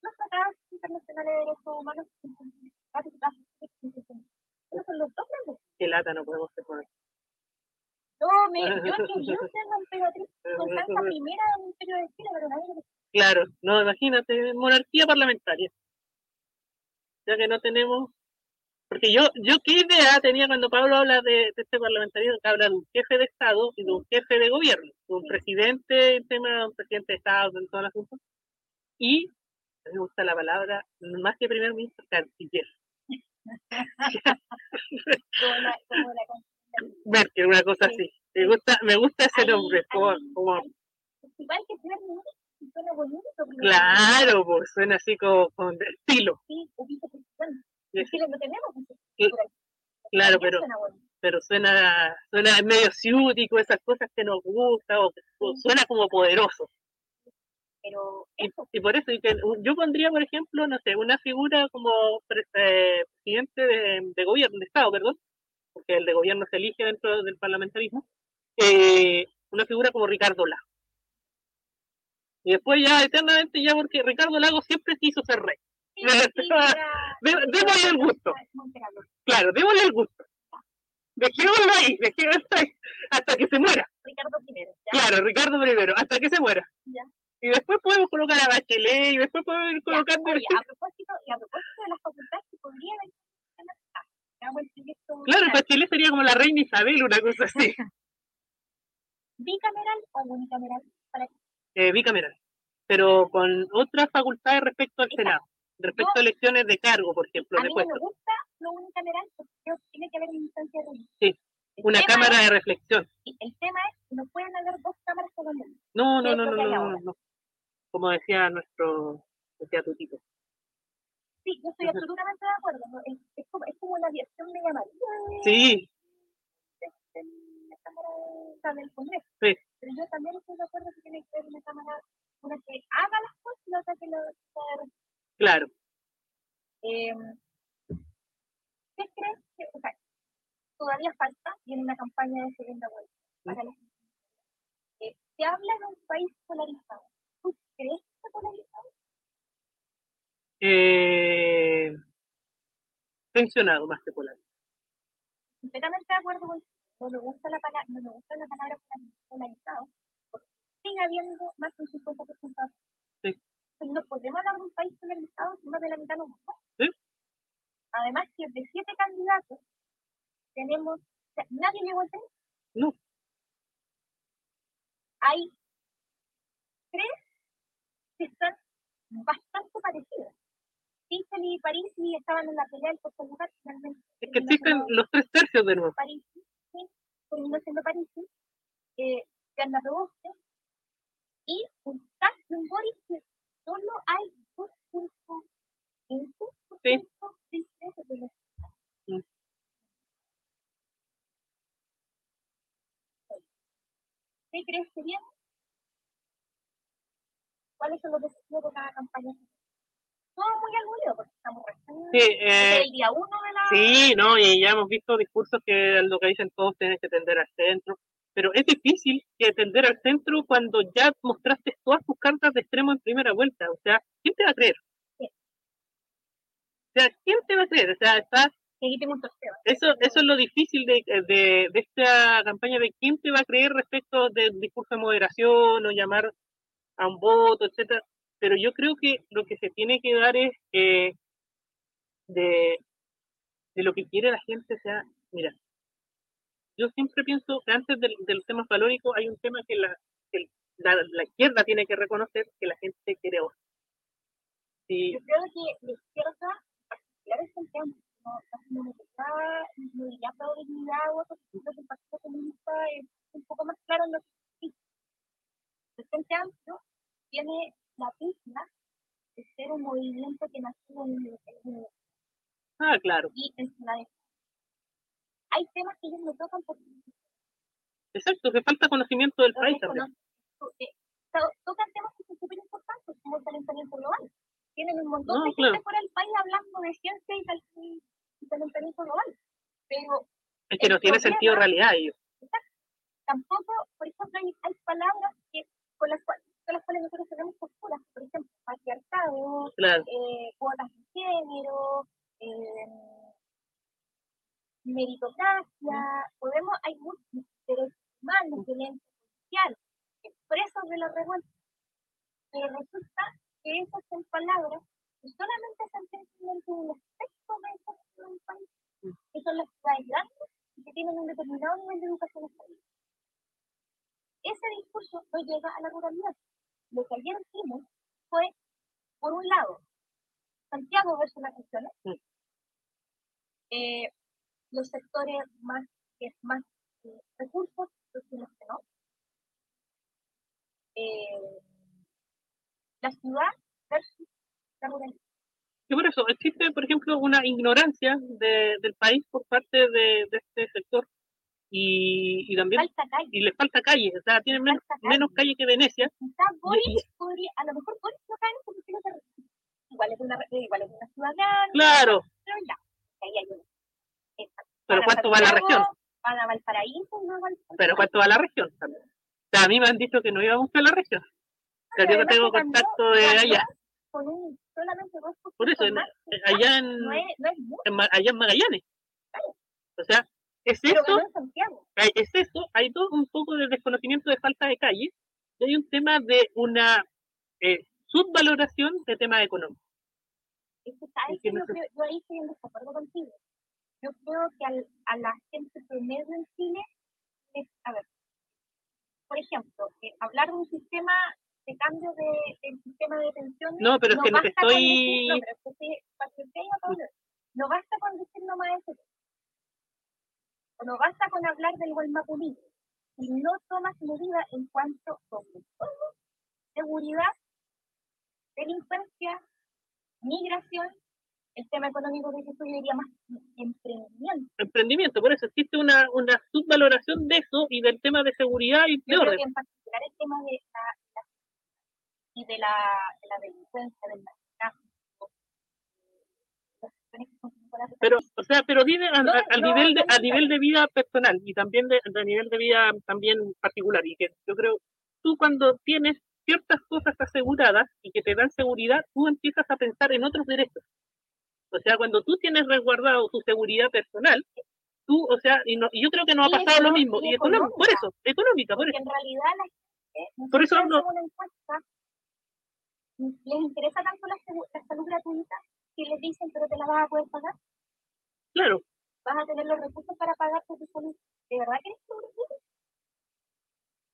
los tratados internacionales de derechos humanos ratificados. Esos son los dos grandes. Qué lata no podemos con Yo, me, yo quería ser la emperatriz Constanza primera del Imperio de Chile, pero nadie Claro, no, imagínate, monarquía parlamentaria. Ya que no tenemos. Porque yo, yo qué idea tenía cuando Pablo habla de, de este parlamentarismo, que habla de un jefe de Estado y de un jefe de gobierno, de un presidente, el tema de un presidente de Estado, en todo el asunto. Y a mí me gusta la palabra, más que primer ministro, canciller. Merkel, una cosa Sí. así. Me gusta, me gusta ese nombre, como, como claro, pues suena así como con estilo. En Chile no tenemos Sí, claro, pero- suena pero suena, suena medio ciútico, esas cosas que nos gusta, o, o suena como poderoso. Pero Y, eso, y por eso y yo pondría, por ejemplo, no sé, una figura como eh, presidente de, de gobierno, de Estado, perdón, porque el de gobierno se elige dentro del parlamentarismo, eh, una figura como Ricardo Lago. Y después ya eternamente ya porque Ricardo Lago siempre quiso ser rey. démosle el gusto. Claro, démosle el gusto. Dejémoslo ahí, dejémoslo ahí, hasta que se muera. Ricardo. ¿ya? Claro, Ricardo primero, hasta que se muera. Ya. Y después podemos colocar a Bachelet y después podemos ir colocando. oye, a propósito, y a propósito de las facultades que podrían ah, el Claro, bicameral. Bachelet sería como la reina Isabel, una cosa así. bicameral o unicameral para Eh, bicameral. Pero con otras facultades respecto al Exacto. Senado. Respecto a elecciones de cargo, por ejemplo, a mí no me gusta lo unicameral porque creo que tiene que haber una instancia de Sí, El Una cámara es- de reflexión. el tema es que no pueden haber dos cámaras mismo. No, no, no, no, no, no, no. Como decía nuestro, decía tu tipo. Sí, yo estoy absolutamente de acuerdo. Es, es como, es como una aviación de llamarilla Sí, de la Cámara de- del Congreso. Sí. Pero yo también estoy de acuerdo que tiene que haber una cámara, una que haga las cosas y la otra que lo claro. Eh, ¿Qué crees que, o sea, todavía falta, viene una campaña de segunda vuelta para eh, Se habla de un país polarizado. ¿Tú crees que está polarizado? Eh, tensionado más que polar. Completamente de acuerdo con no me gusta la palabra, no me gusta la palabra polarizado, porque sigue habiendo más de un 50% de Sí. Pues no podemos hablar de un país polarizado si más de la mitad no votó. Sí. Además que de siete candidatos tenemos, o sea, nadie llegó al 3. No. hay tres que son bastante parecidas. Tiffany y París y estaban en la pelea del tercer lugar, finalmente. Es que siendo los tres tercios de nuevo. París, sí, terminó siendo París, eh, Ganda Roboste, y un y un Boris que solo hay 2.5% Sí. de los Mm. ¿Qué crees que viene? ¿Cuáles son los desafíos de cada campaña? Todo muy al lío, porque estamos recién Sí, eh, el día uno de la... sí, no, y ya hemos visto discursos que lo que dicen todos tienes que tender al centro, pero es difícil que tender al centro cuando ya mostraste todas tus cartas de extremo en primera vuelta. O sea, ¿quién te va a creer? Sí. O sea, ¿quién te va a creer? O sea, está, Y aquí tengo un torceo. eso, eso es lo difícil de, de, de esta campaña de quién te va a creer respecto del discurso de moderación o llamar a un voto, etcétera. Pero yo creo que lo que se tiene que dar es eh, de, de lo que quiere la gente. O sea, mira, yo siempre pienso que antes del, del tema valórico hay un tema que la, que la, la izquierda tiene que reconocer que la gente quiere votar. Sí, Yo creo que la izquierda, particular es el tema, no, no diría, diría probabilidad o otro, creo que el Partido Comunista es un poco más claro en lo que dice. El Frente Amplio tiene la pista de ser un movimiento que nació en, en, ah, claro, y en la hay temas que ellos no tocan porque Exacto, que falta conocimiento del país también. Eh, to- tocan temas que son súper importantes, como el calentamiento global. Tienen un montón No, de claro. gente fuera del país hablando de ciencia y, y- calentamiento global. Pero Es que no tiene sentido realidad ellos. tampoco, por ejemplo, hay, hay palabras que, con, las cuales, con las cuales nosotros tenemos posturas, por ejemplo, patriarcado, Claro, eh, cuotas de género, eh, meritocracia, podemos, hay muchos derechos humanos, violencia social, expresos de la revuelta, pero resulta que esas son palabras que solamente se entienden en un aspecto de esa del país, que son las ciudades grandes y que tienen un determinado nivel de educación escolar. Ese discurso no llega a la ruralidad. Lo que ayer vimos fue, por un lado, Santiago versus las regiones, Sí. eh, los sectores más, que más eh, recursos, los que no. Eh, la ciudad versus la ruralidad. y por eso existe, por ejemplo, una ignorancia de- del país por parte de, de este sector y, y también y les falta calle, o sea, tienen menos, calle. menos calle que Venecia. Quizás Boris y- podría, a lo mejor Boris no cae sentido de región. Igual es una, igual es una ciudad grande, Claro, pero ya, ahí hay una. Pero a ¿cuánto va la región? Van a Valparaíso y luego al Pero ¿cuánto va la región también? O sea, a mí me han dicho que no iba a buscar la región. Que yo Además tengo contacto de allá. Con un, solamente dos Por eso, en- más, allá en, no es, no es en allá en Magallanes. O sea, es pero eso, hay- es eso, hay todo un poco de desconocimiento de falta de calle y hay un tema de una eh, subvaloración de temas económicos. Es que, ¿sabes Es que no yo, creo, yo ahí estoy en desacuerdo contigo. Yo creo que al, a la gente promedio en Chile es, a ver, por ejemplo, eh, hablar de un sistema de cambio de, del sistema de pensiones. No, pero es que no te basta con estoy- decir- no, pero es que sí, para que usted diga, Pablo, no basta con decir nomás eso. O no basta con hablar del buen mapulí. Si no tomas medidas en cuanto a seguridad, delincuencia, migración, el tema económico que yo diría más emprendimiento. Emprendimiento, por eso existe una, una subvaloración de eso y del tema de seguridad y de orden. en particular el tema de la, la- y de la, de la delincuencia, del narcotráfico, Pero, o sea, pero vive a- No, a- al no, nivel de, a nivel de vida personal y también de, de nivel de vida también particular. Y que yo creo, tú cuando tienes ciertas cosas aseguradas y que te dan seguridad, tú empiezas a pensar en otros derechos. O sea, cuando tú tienes resguardado tu seguridad personal, tú, o sea, y, no- y yo creo que nos ha pasado lo mismo, y económico, por económica. eso, económica, por eso. en realidad la gente, Por eso hacemos una encuesta, les interesa tanto la, la salud gratuita que les dicen, pero te la vas a poder pagar, Claro, vas a tener los recursos para pagar por tu salud. ¿De verdad querés seguro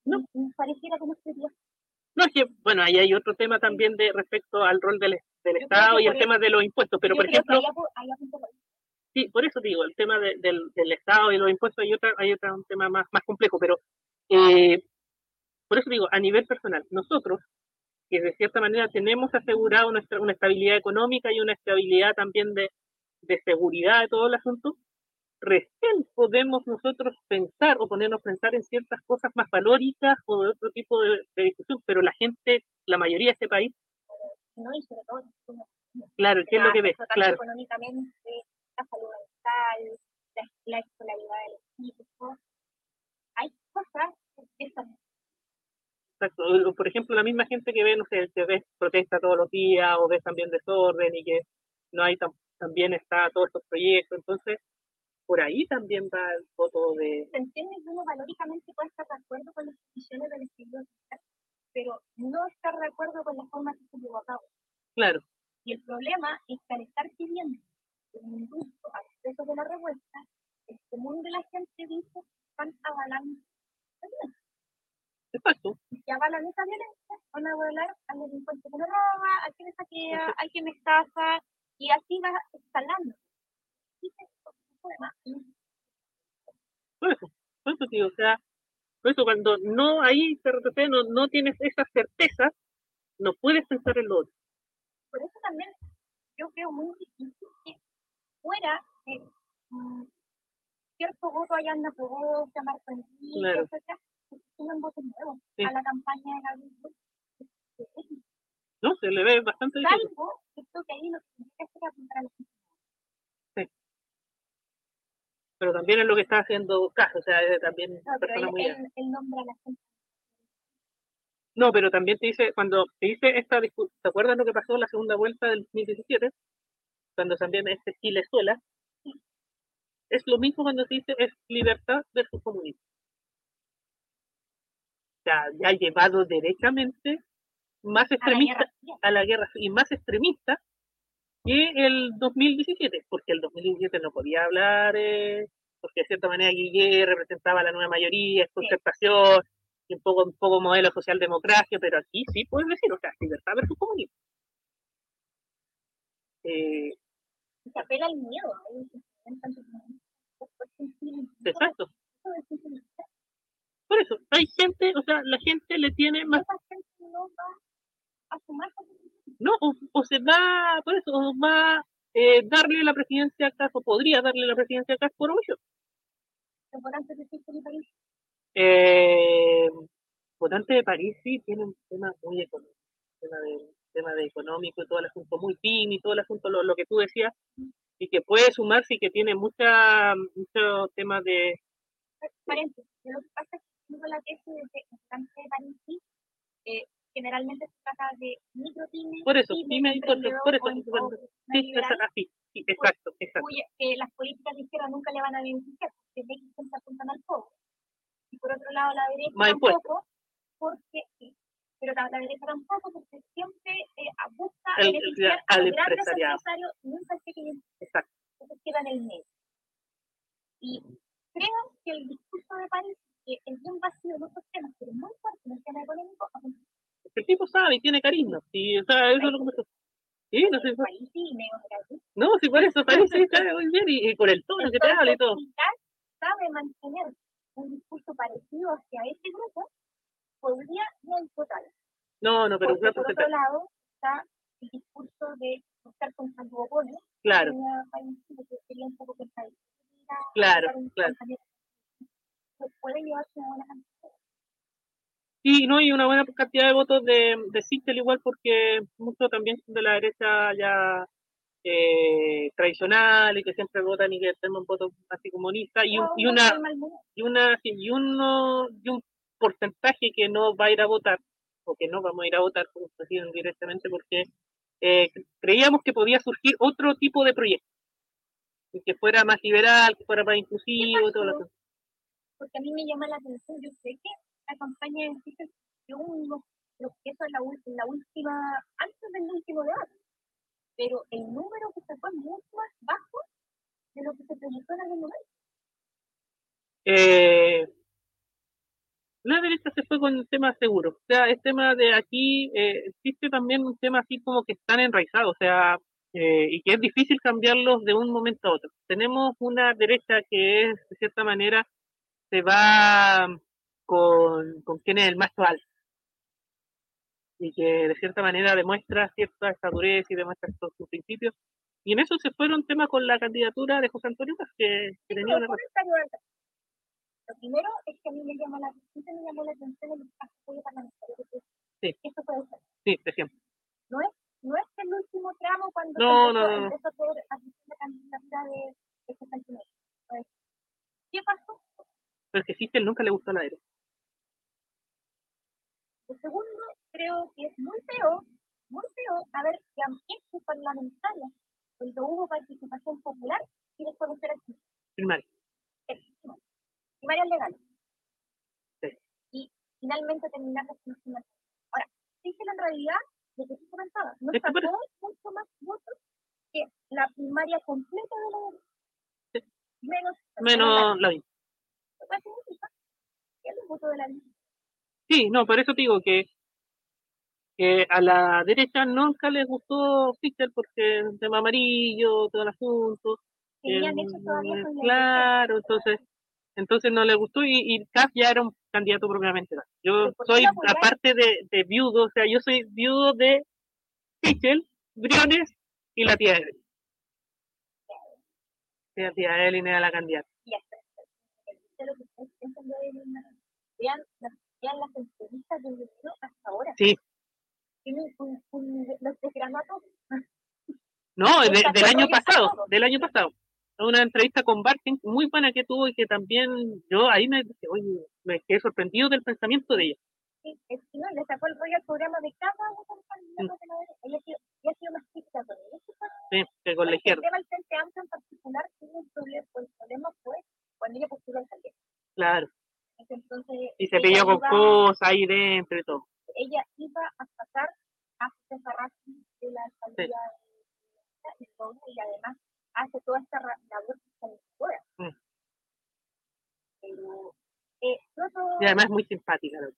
No. Me pareciera que no sería. No es que, bueno, ahí hay otro tema también de respecto al rol del, del Estado y el tema de los impuestos, pero por ejemplo. Sí, por eso digo, el tema de- del, del Estado y los impuestos hay otra, hay otra, un tema más, más complejo, pero eh, por eso digo, a nivel personal, nosotros, que de cierta manera tenemos asegurado nuestra, una estabilidad económica y una estabilidad también de, de seguridad de todo el asunto, recién podemos nosotros pensar o ponernos a pensar en ciertas cosas más valóricas o de otro tipo de, de discusión, pero la gente, la mayoría de este país, No, y sobre todo, claro, ¿qué es lo que ves? Claro, económicamente, la salud mental, la, la escolaridad de los hijos. Hay cosas que están Exacto. Por ejemplo, la misma gente que ve, no sé, que ve protesta todos los días o ve también desorden y que no hay tam- también está todos estos proyectos. Entonces, por ahí también va el voto de... se entiende que uno valóricamente puede estar de acuerdo con las decisiones del Estado pero no estar de acuerdo con la forma que se llevó a cabo. Claro, Y el problema es que al estar pidiendo un indulto al proceso de la revuelta, el común de la gente dice están avalando la violencia. exacto. Y si avalan esa violencia, van a avalar al delincuente que me roba, al que me saquea, al que me estafa, y así va escalando. Problema. Por eso, por eso digo, o sea, por eso cuando no ahí retrocede, no, no tienes esas certezas, no puedes pensar en lo otro. por eso también yo creo muy difícil que fuera mm, cierto voto, allá anda aprobó, llamar Claro. etcétera, suman votos nuevos Sí. a la campaña de Gabriel. No, se le ve bastante difícil. Salvo que creo que ahí lo que tiene que hacer es apuntar a la gente. Pero también es lo que está haciendo Caso, o sea, es también No, una pero persona él, muy... él, él nombra a la gente. No, pero también te dice, cuando te dice esta discusión, ¿te acuerdas lo que pasó en la segunda vuelta del 2017? Cuando también este Chilezuela, es lo mismo cuando se dice es libertad versus comunismo. O sea, ya ha llevado derechamente más A la extremista Guerra a la guerra y más extremista que el 2017, porque el 2017 no podía hablar, eh, porque de cierta manera Guille representaba la nueva mayoría, es concertación, y un poco, un poco modelo socialdemocracia, pero aquí sí puedes decir, o sea, libertad versus comunismo. Eh, Se apela al miedo. exacto. Por eso, hay gente, o sea, la gente le tiene más, Esa gente no va a sumar no, o, o se va, por eso, o va a darle la presidencia a Cas, o podría darle la presidencia a Cas por orgullo. los votantes de París. Eh, votante de París sí tiene un tema muy económico, tema de, tema de económico y todo el asunto muy fin y todo el asunto, lo, lo que tú decías, y que puede sumarse y que tiene mucha, mucho tema de, Paréntesis. Lo que pasa es que la tesis de votante de París sí, eh, generalmente se trata de micropymes, por eso, pymes, por, eso, sí, así, sí, exacto, exacto. cuya- que las políticas de izquierda nunca le van a beneficiar, porque de que siempre apuntan al pobre. Y por otro lado, la derecha Más tampoco, porque sí, pero la, la derecha tampoco, porque siempre eh, busca El- el- beneficiar a al empresariado. nunca al pequeño Exacto. entonces queda en el medio. Y creo que el discurso de París, que es bien vacío en otros temas, pero muy fuerte en el tema económico, El tipo sabe y tiene carisma, sí, o sea, eso es lo que me Sí, no sé, a y no, sí, por eso París sí sabe muy bien y, y por el tono que te habla y todo. Sabe mantener un discurso parecido hacia ese grupo, podría no votar. No, no, pero Porque por otro lado está el discurso de buscar con San Duopolio, claro, que quería un poco. Claro, claro. Puede llevarse una buena cantidad. Sí, no, y una buena cantidad de votos de, de Sichel igual porque muchos también son de la derecha ya eh, tradicional y que siempre votan y que tenemos votos así comunistas y, y una y una y uno y un porcentaje que no va a ir a votar o que no vamos a ir a votar como directamente porque eh, creíamos que podía surgir otro tipo de proyecto y que fuera más liberal, que fuera más inclusivo, todo lo que porque a mí me llama la atención, yo sé que la campaña en la, ul- en la última, antes del último debate, pero el número que sacó es mucho más bajo de lo que se proyectó en algún momento. Eh, la derecha se fue con el tema seguro. O sea, el tema de aquí eh, existe también un tema así como que están enraizados, o sea, eh, y que es difícil cambiarlos de un momento a otro. Tenemos una derecha que es, de cierta manera, se va con, con quién es el macho alfa. Y que de cierta manera demuestra cierta estadurez y demuestra estos sus principios. Y en eso se fueron tema con la candidatura de José Antonio que, que tenía una. Lo primero es que a mí me llama la atención, me llamó la atención el apoyo parlamentario. Sí. Eso puede ser. Sí, de siempre. No es, no es el último tramo cuando No, se no, empezó, no, empezó a hacer de candidatura de, de José Antonio. Pues, ¿Qué pasó? Pero que Sichel nunca le gustó la derecha. Lo segundo, creo que es muy feo, muy feo haber ampliado parlamentaria cuando hubo participación popular y después de ser aquí. Primaria. Primarias legales. Sí. Y finalmente terminar la selección. Ahora, fíjense en realidad lo que tú comentabas, no Es sacó mucho más votos que la primaria completa de la derecha. Menos, Menos la. Lo cual significa que el voto de la derecha Sí, no, por eso te digo que, que a la derecha nunca les gustó Sichel porque el tema amarillo, todo el asunto. eh, hecho todavía con la claro, entonces entonces no le gustó y, y ya era un candidato propiamente tal. Yo ¿Pero por qué soy, aparte de, de viudo, o sea, yo soy viudo de Sichel, Briones y la tía Evelyn. La tía Evelyn era la candidata. ya está. vean, las- vean las entrevistas desde enero hasta ahora. Sí. Tienen un, un, los todos. No, de- del año pasado, del año pasado. Una entrevista con Barton muy buena que tuvo y que también yo ahí me oye, me quedé sorprendido del pensamiento de ella. Sí, es que no, le sacó el rollo al programa de cada uno de los candidatos de la derecha. Ella ha sido, ella ha sido más crítica con ellos. Sí, que con la El izquierda, tema del Frente Amplio en particular tuvo un problema, pues, el problema fue cuando ella postuló al alcaldía. claro. Entonces, Y se pilló con cosas ahí dentro y todo. ella iba a pasar César Racing de la alcaldía de y todo, además hace toda esta labor sanitaria. Mm. Pero eh, no todo- Y además es muy simpática. es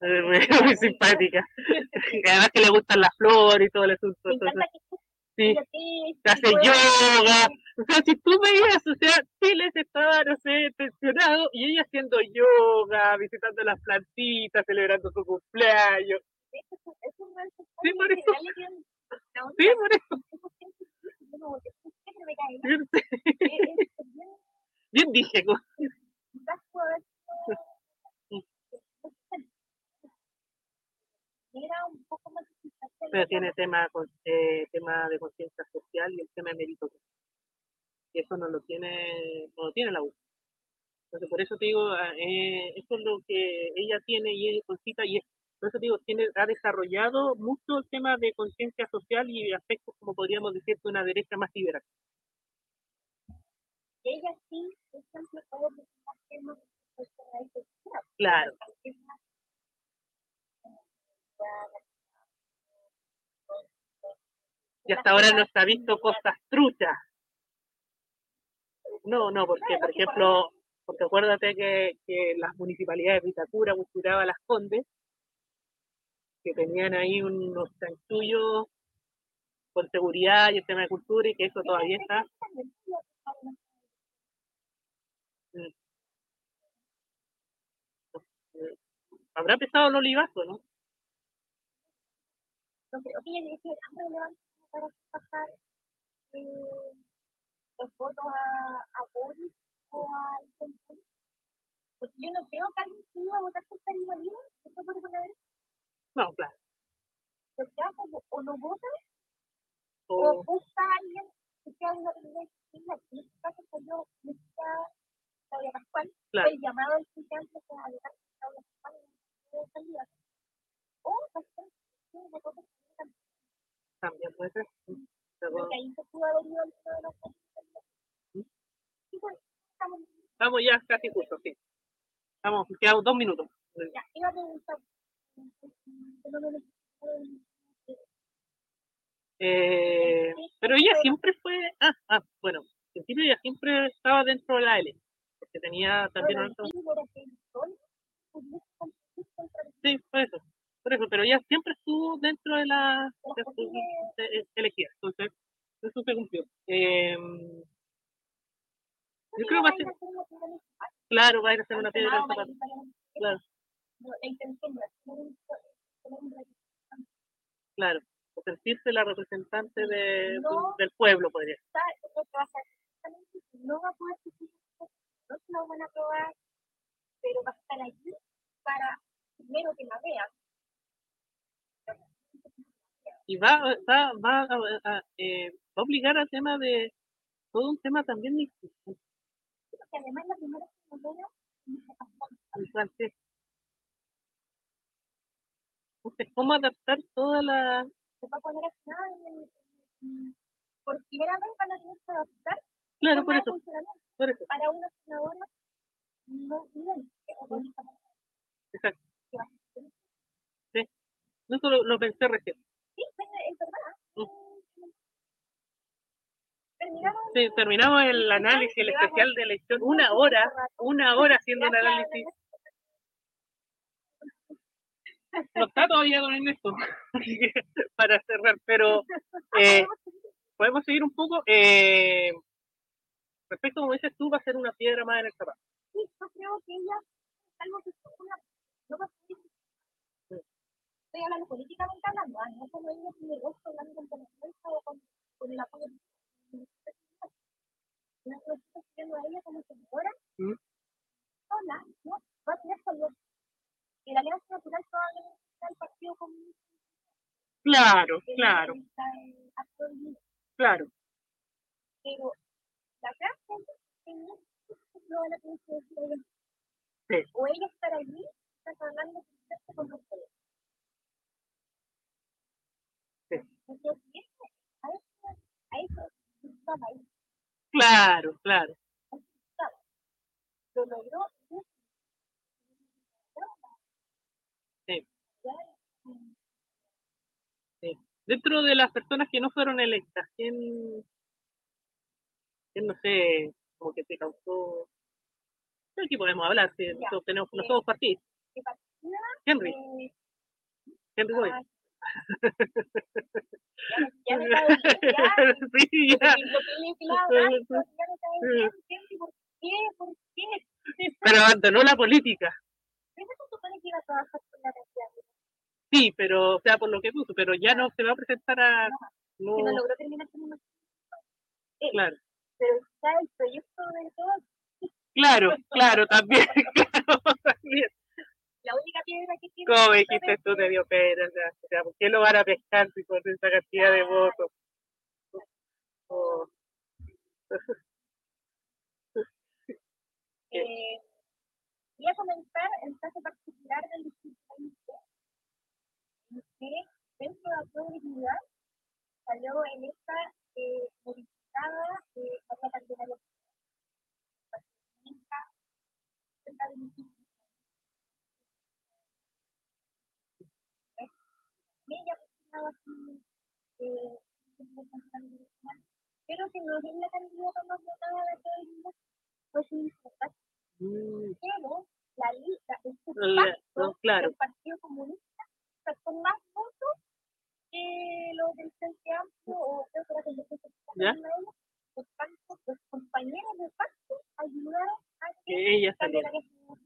Muy, simpática. Además que le gustan las flores y todo el asunto. me encanta que sí, que hace yoga. O sea, si tú veías, o sea, Chile se estaba, no sé, tensionado y ella haciendo yoga, visitando las plantitas, celebrando su cumpleaños. Es Sí, por eso. Sí, por eso. esos tiempos, yo como que siempre me cae, ¿no? Bien, Es- es bien bien dije, co- quizás pudo haber sido- era un poco más difícil pero tiene tema, eh, tema de conciencia social y el tema de mérito. Y eso no lo tiene, no lo tiene la U. Entonces, por eso te digo, ah, eh, eso es lo que ella tiene y ella concita y es, por eso te digo, tiene, ha desarrollado mucho el tema de conciencia social y aspectos, como podríamos decir, de una derecha más liberal. Ella sí, por ejemplo, puede temas de. Claro. Y hasta ahora no se ha visto cosas truchas. No, no, porque, por ejemplo, porque acuérdate que, las municipalidades de Vitacura, Bucuraba, Las Condes, que tenían ahí unos chanchullos con seguridad y el tema de cultura y que eso todavía está. eh, Habrá pesado el olivazo, ¿no? No creo que ella dice, es relevante para pasar eh, los votos a, a Boris o al centro. Porque yo no creo que alguien se iba a votar por Karina Oliva, por una vez, No, claro. porque hace o no vota o O, busca a alguien que sea una disciplina. En este caso salió Claudia Pascual, claro, el llamado al estudiante a votar por Claudia Pascual. O hacer también puede ser. Pero bueno, estamos ya casi justo, sí. Estamos, quedan dos minutos. ya, iba a preguntar. no me lo- Eh, pero ella siempre fue, ah, ah, bueno, en principio ella siempre estaba dentro de la L, porque tenía también sí, por Sí, por eso, por eso, pero ella siempre estuvo dentro de la de de su- de- de- elegida, entonces eso se cumplió. Eh, yo creo que va a ser, claro, va a ir a ser una piedra mayoritariamente, claro, claro, o sentirse la representante de, No. del pueblo, podría ser. hacer no va a poder no se la van a aprobar, pero va a estar allí para primero que la vean. Y va, va, va, a, a- eh, va a obligar al tema de, todo un tema también de inclusión. Porque además la primera que la vean dice, "Ah, el francés. Entonces, ¿cómo adaptar toda la... se va a poner en el- en- por primera vez van a tener que adaptar Claro, por eso, por eso, para una senadora no discapacidad. exacto. a ser- Eso lo, lo pensé recién. Sí, es es verdad. Terminamos. Sí, terminamos el análisis, el especial de elección, una hora, una hora haciendo el análisis. No está todavía con Ernesto, así que para cerrar, pero eh, podemos seguir un poco. Eh, respecto, como dices tú, va a ser una piedra más en el zapato. Sí, yo creo que ella algo que es una. No va a ser estoy hablando políticamente hablando, ah, no como ellos hablando con o con, con el apoyo no estoy viendo a ella como senadora mm. sola, ¿no? Va a tener solo y la alianza natural probablemente está el partido comunista. Claro, claro. claro. Pero la no van a tener o ellos estar allí están hablando con ustedes. Claro, claro. Lo logró. ¿sí? Sí. Ya, Dentro de las personas que no fueron electas, ¿quién, quién no sé, como que te causó... De aquí podemos hablar, si nosotros tenemos los dos partidos. Henry, eh, Henry Boy. Ya, me bien, sí, ya. Lo que le infilaba tanto, ya me cae bien, Henry, ¿por qué? ¿Por qué? Pero abandonó la política. Primero se supone que iba a trabajar con la Sí, pero, o sea, por lo que puso, pero ya no se va a presentar a... No, que no logró terminar con una Eh, claro, pero está el proyecto de todo, claro, claro, también, claro, también. La única piedra que tiene. Como es dijiste tú, te dio pena, o sea, ¿por qué lo van a pescar si con esa cantidad de Claro. votos? Oh, eh, Voy a comentar el caso particular del distrito 20, en que dentro de la dignidad salió en esta eh, modificada eh, María Candelaria. Ella estaba así, eh, pero que no es la candidata más votada de todo el mundo, sin importar. mm, Pero la lista, La- pacto no, claro. del Partido Comunista sacó más votos que los del Frente Amplio o creo que era. Amplio. Por tanto, los compañeros de pacto ayudaron a que que ella Candelaria fuera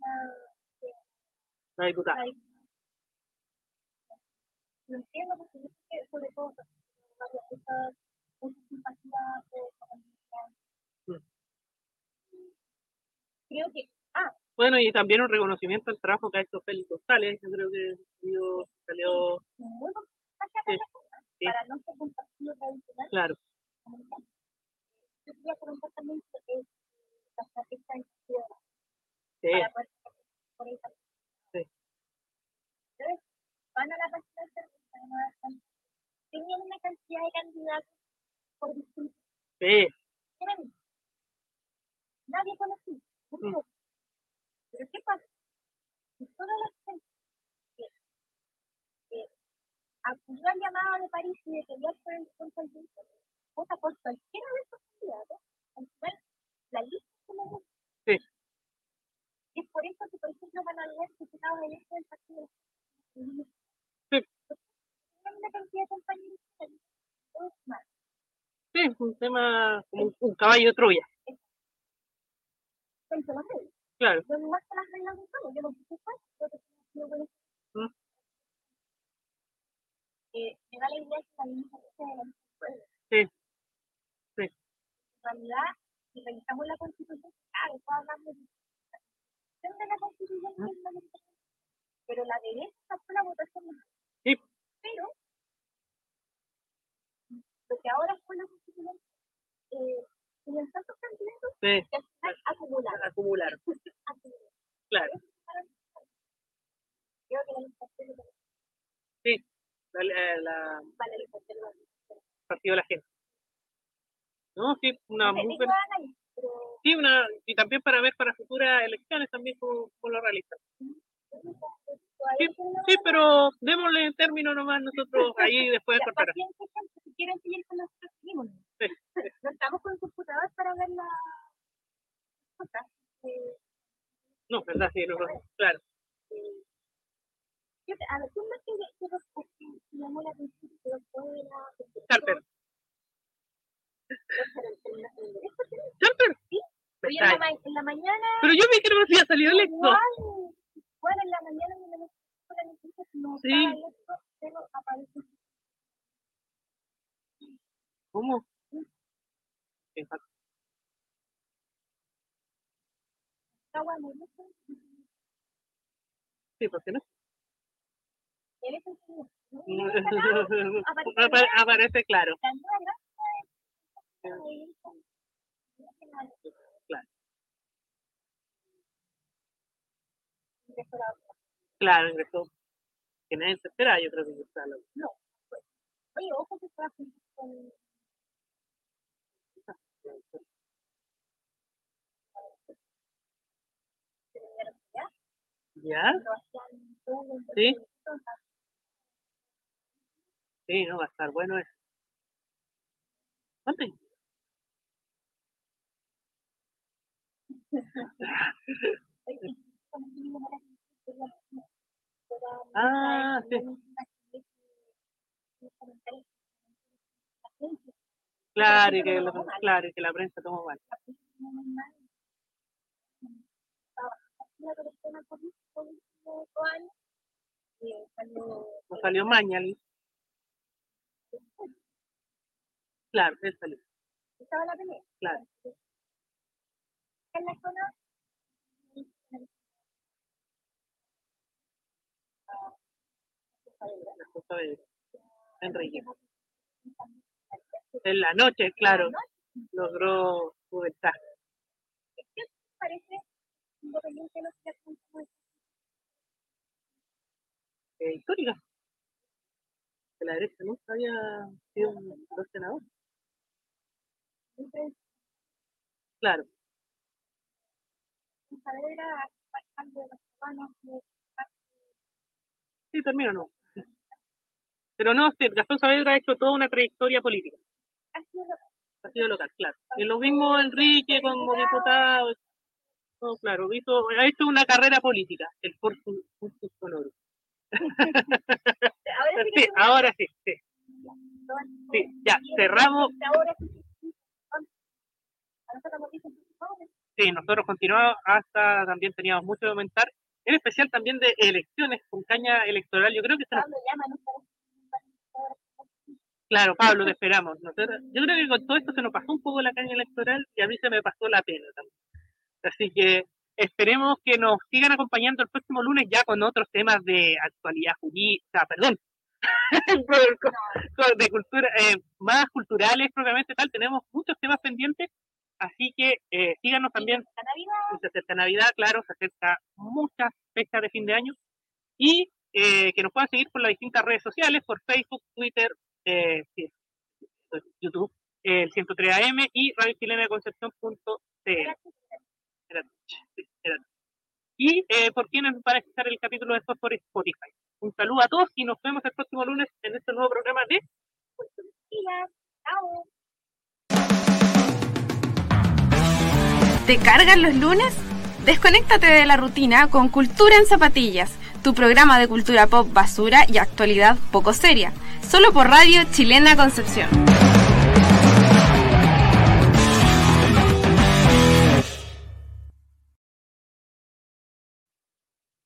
la diputada. la Lo entiendo porque yo sé que sobre todo varias cosas, mucha simpatía por la comunidad. Creo que, ah, Bueno, y también un reconocimiento al trabajo que ha hecho Félix González, yo creo que dio- salió, muy buen mensaje a Sí, la persona, sí. para no ser un partido tradicional claro, comunitario. Yo quería comentar también que es la estrategia de ciudad sí, para poder por ahí también. Sí. Entonces, van a la página del servicio, van a ver, tenían una cantidad de candidatos por distintos sí, Miren, nadie conocía, un Mm. grupo. Pero ¿qué pasa? Si toda la gente que, que acudió al llamado de París y de pelear por el consolidamiento, vota por cualquiera de estos candidatos, al final la lista se lo vota. Sí. Y es por eso que, por ejemplo, van a haber diputados electos del Partido Comunista. Sí. Tienen una cantidad de compañeros que todos más. sí, es un tema como caballo de Troya, Son las reglas. claro, yo más que las reglas del juego, yo no puse cuál, yo que yo con eso. Mm. Eh, me da la idea que la misma cosa de la misma pueblo. Sí. Sí. En realidad, si revisamos la constitución, claro, está hablando de la constitución de la constitución Mm. que es la misma, pero la derecha fue la votación más. Sí. Pero, lo que ahora fue la constitución, eh, tenían tantos candidatos sí, que al final acumularon. acumular, acumularon. claro, Creo que la inflación es la, la- la- vale la inflación es la partido de la gente. No, sí, una muy buena, sí, una, y también para ver para futuras elecciones también como lo realizan. Sí, Sí, pero démosle en término nomás nosotros ahí después Ya, cortar. quieren seguir con nosotros. Sí. No estamos con el computador para ver la cosas. Eh, No, verdad, sí, no, claro. eh, a ver, ¿quién más que los- llamó la atención que lo fuera? Hoy Charter. en la, ma- en la mañana, Pero yo vi que no había salido electo. igual, bueno, en la mañana me lo con la noticia que no Sí. pero aparece ¿Cómo? Exacto. muy mucho. Sí, ¿por qué no? El Aparece claro. Claro. Claro, ingresó. Que nadie se espera, yo creo que ingresó a la- Oye, ojo que estaba con ¿ya? Sí. Sí, no, va a estar bueno eso. ¿Cuánto? Oye, y como que digo, ahora que estoy hablando, toda mi Ah, vida sí. es una actividad que- que comentarios, la gente, Claro, y que la, claro, y que la prensa tomó mal. No salió Mañalis. Claro, él salió. estaba la pelea. Claro. De Enrique. En la noche, claro, logró su ventaja. parece independiente de los que Eh, histórica. Que la derecha nunca había sido un siempre Claro, de los cubanos sí, termino no. Pero no, Gastón Saavedra ha hecho toda una trayectoria política. ha sido lo Ha sido local, claro. Y lo mismo Enrique como diputado. No, claro, hizo, ha hecho una carrera política, el Fortus Honorum. ahora sí Sí, ahora sí, sí. Sí, ya, cerramos. Sí que nosotros nos dicen "Vamos, Sí, nosotros continuamos hasta también teníamos mucho de aumentar, en especial también de elecciones con caña electoral. Yo creo que se nos- Pablo llama no para claro, Pablo, te esperamos. Nosotros- yo creo que con todo esto se nos pasó un poco la caña electoral y a mí se me pasó la pena también. Así que esperemos que nos sigan acompañando el próximo lunes ya con otros temas de actualidad jurídica, perdón, de cultura, eh, más culturales propiamente tal. Tenemos muchos temas pendientes, así que eh, síganos también la Navidad se acerca Navidad, claro, se acerca muchas fechas de fin de año y eh, que nos puedan seguir por las distintas redes sociales, por Facebook, Twitter, eh, YouTube, el 103 AM y Radio Chilena de Concepción.cl. Y eh, por quienes van a escuchar el capítulo después por Spotify. Un saludo a todos y nos vemos el próximo lunes en este nuevo programa de chao. ¿Te cargan los lunes? Desconéctate de la rutina con Cultura en Zapatillas, tu programa de cultura pop basura y actualidad poco seria, solo por Radio Chilena Concepción.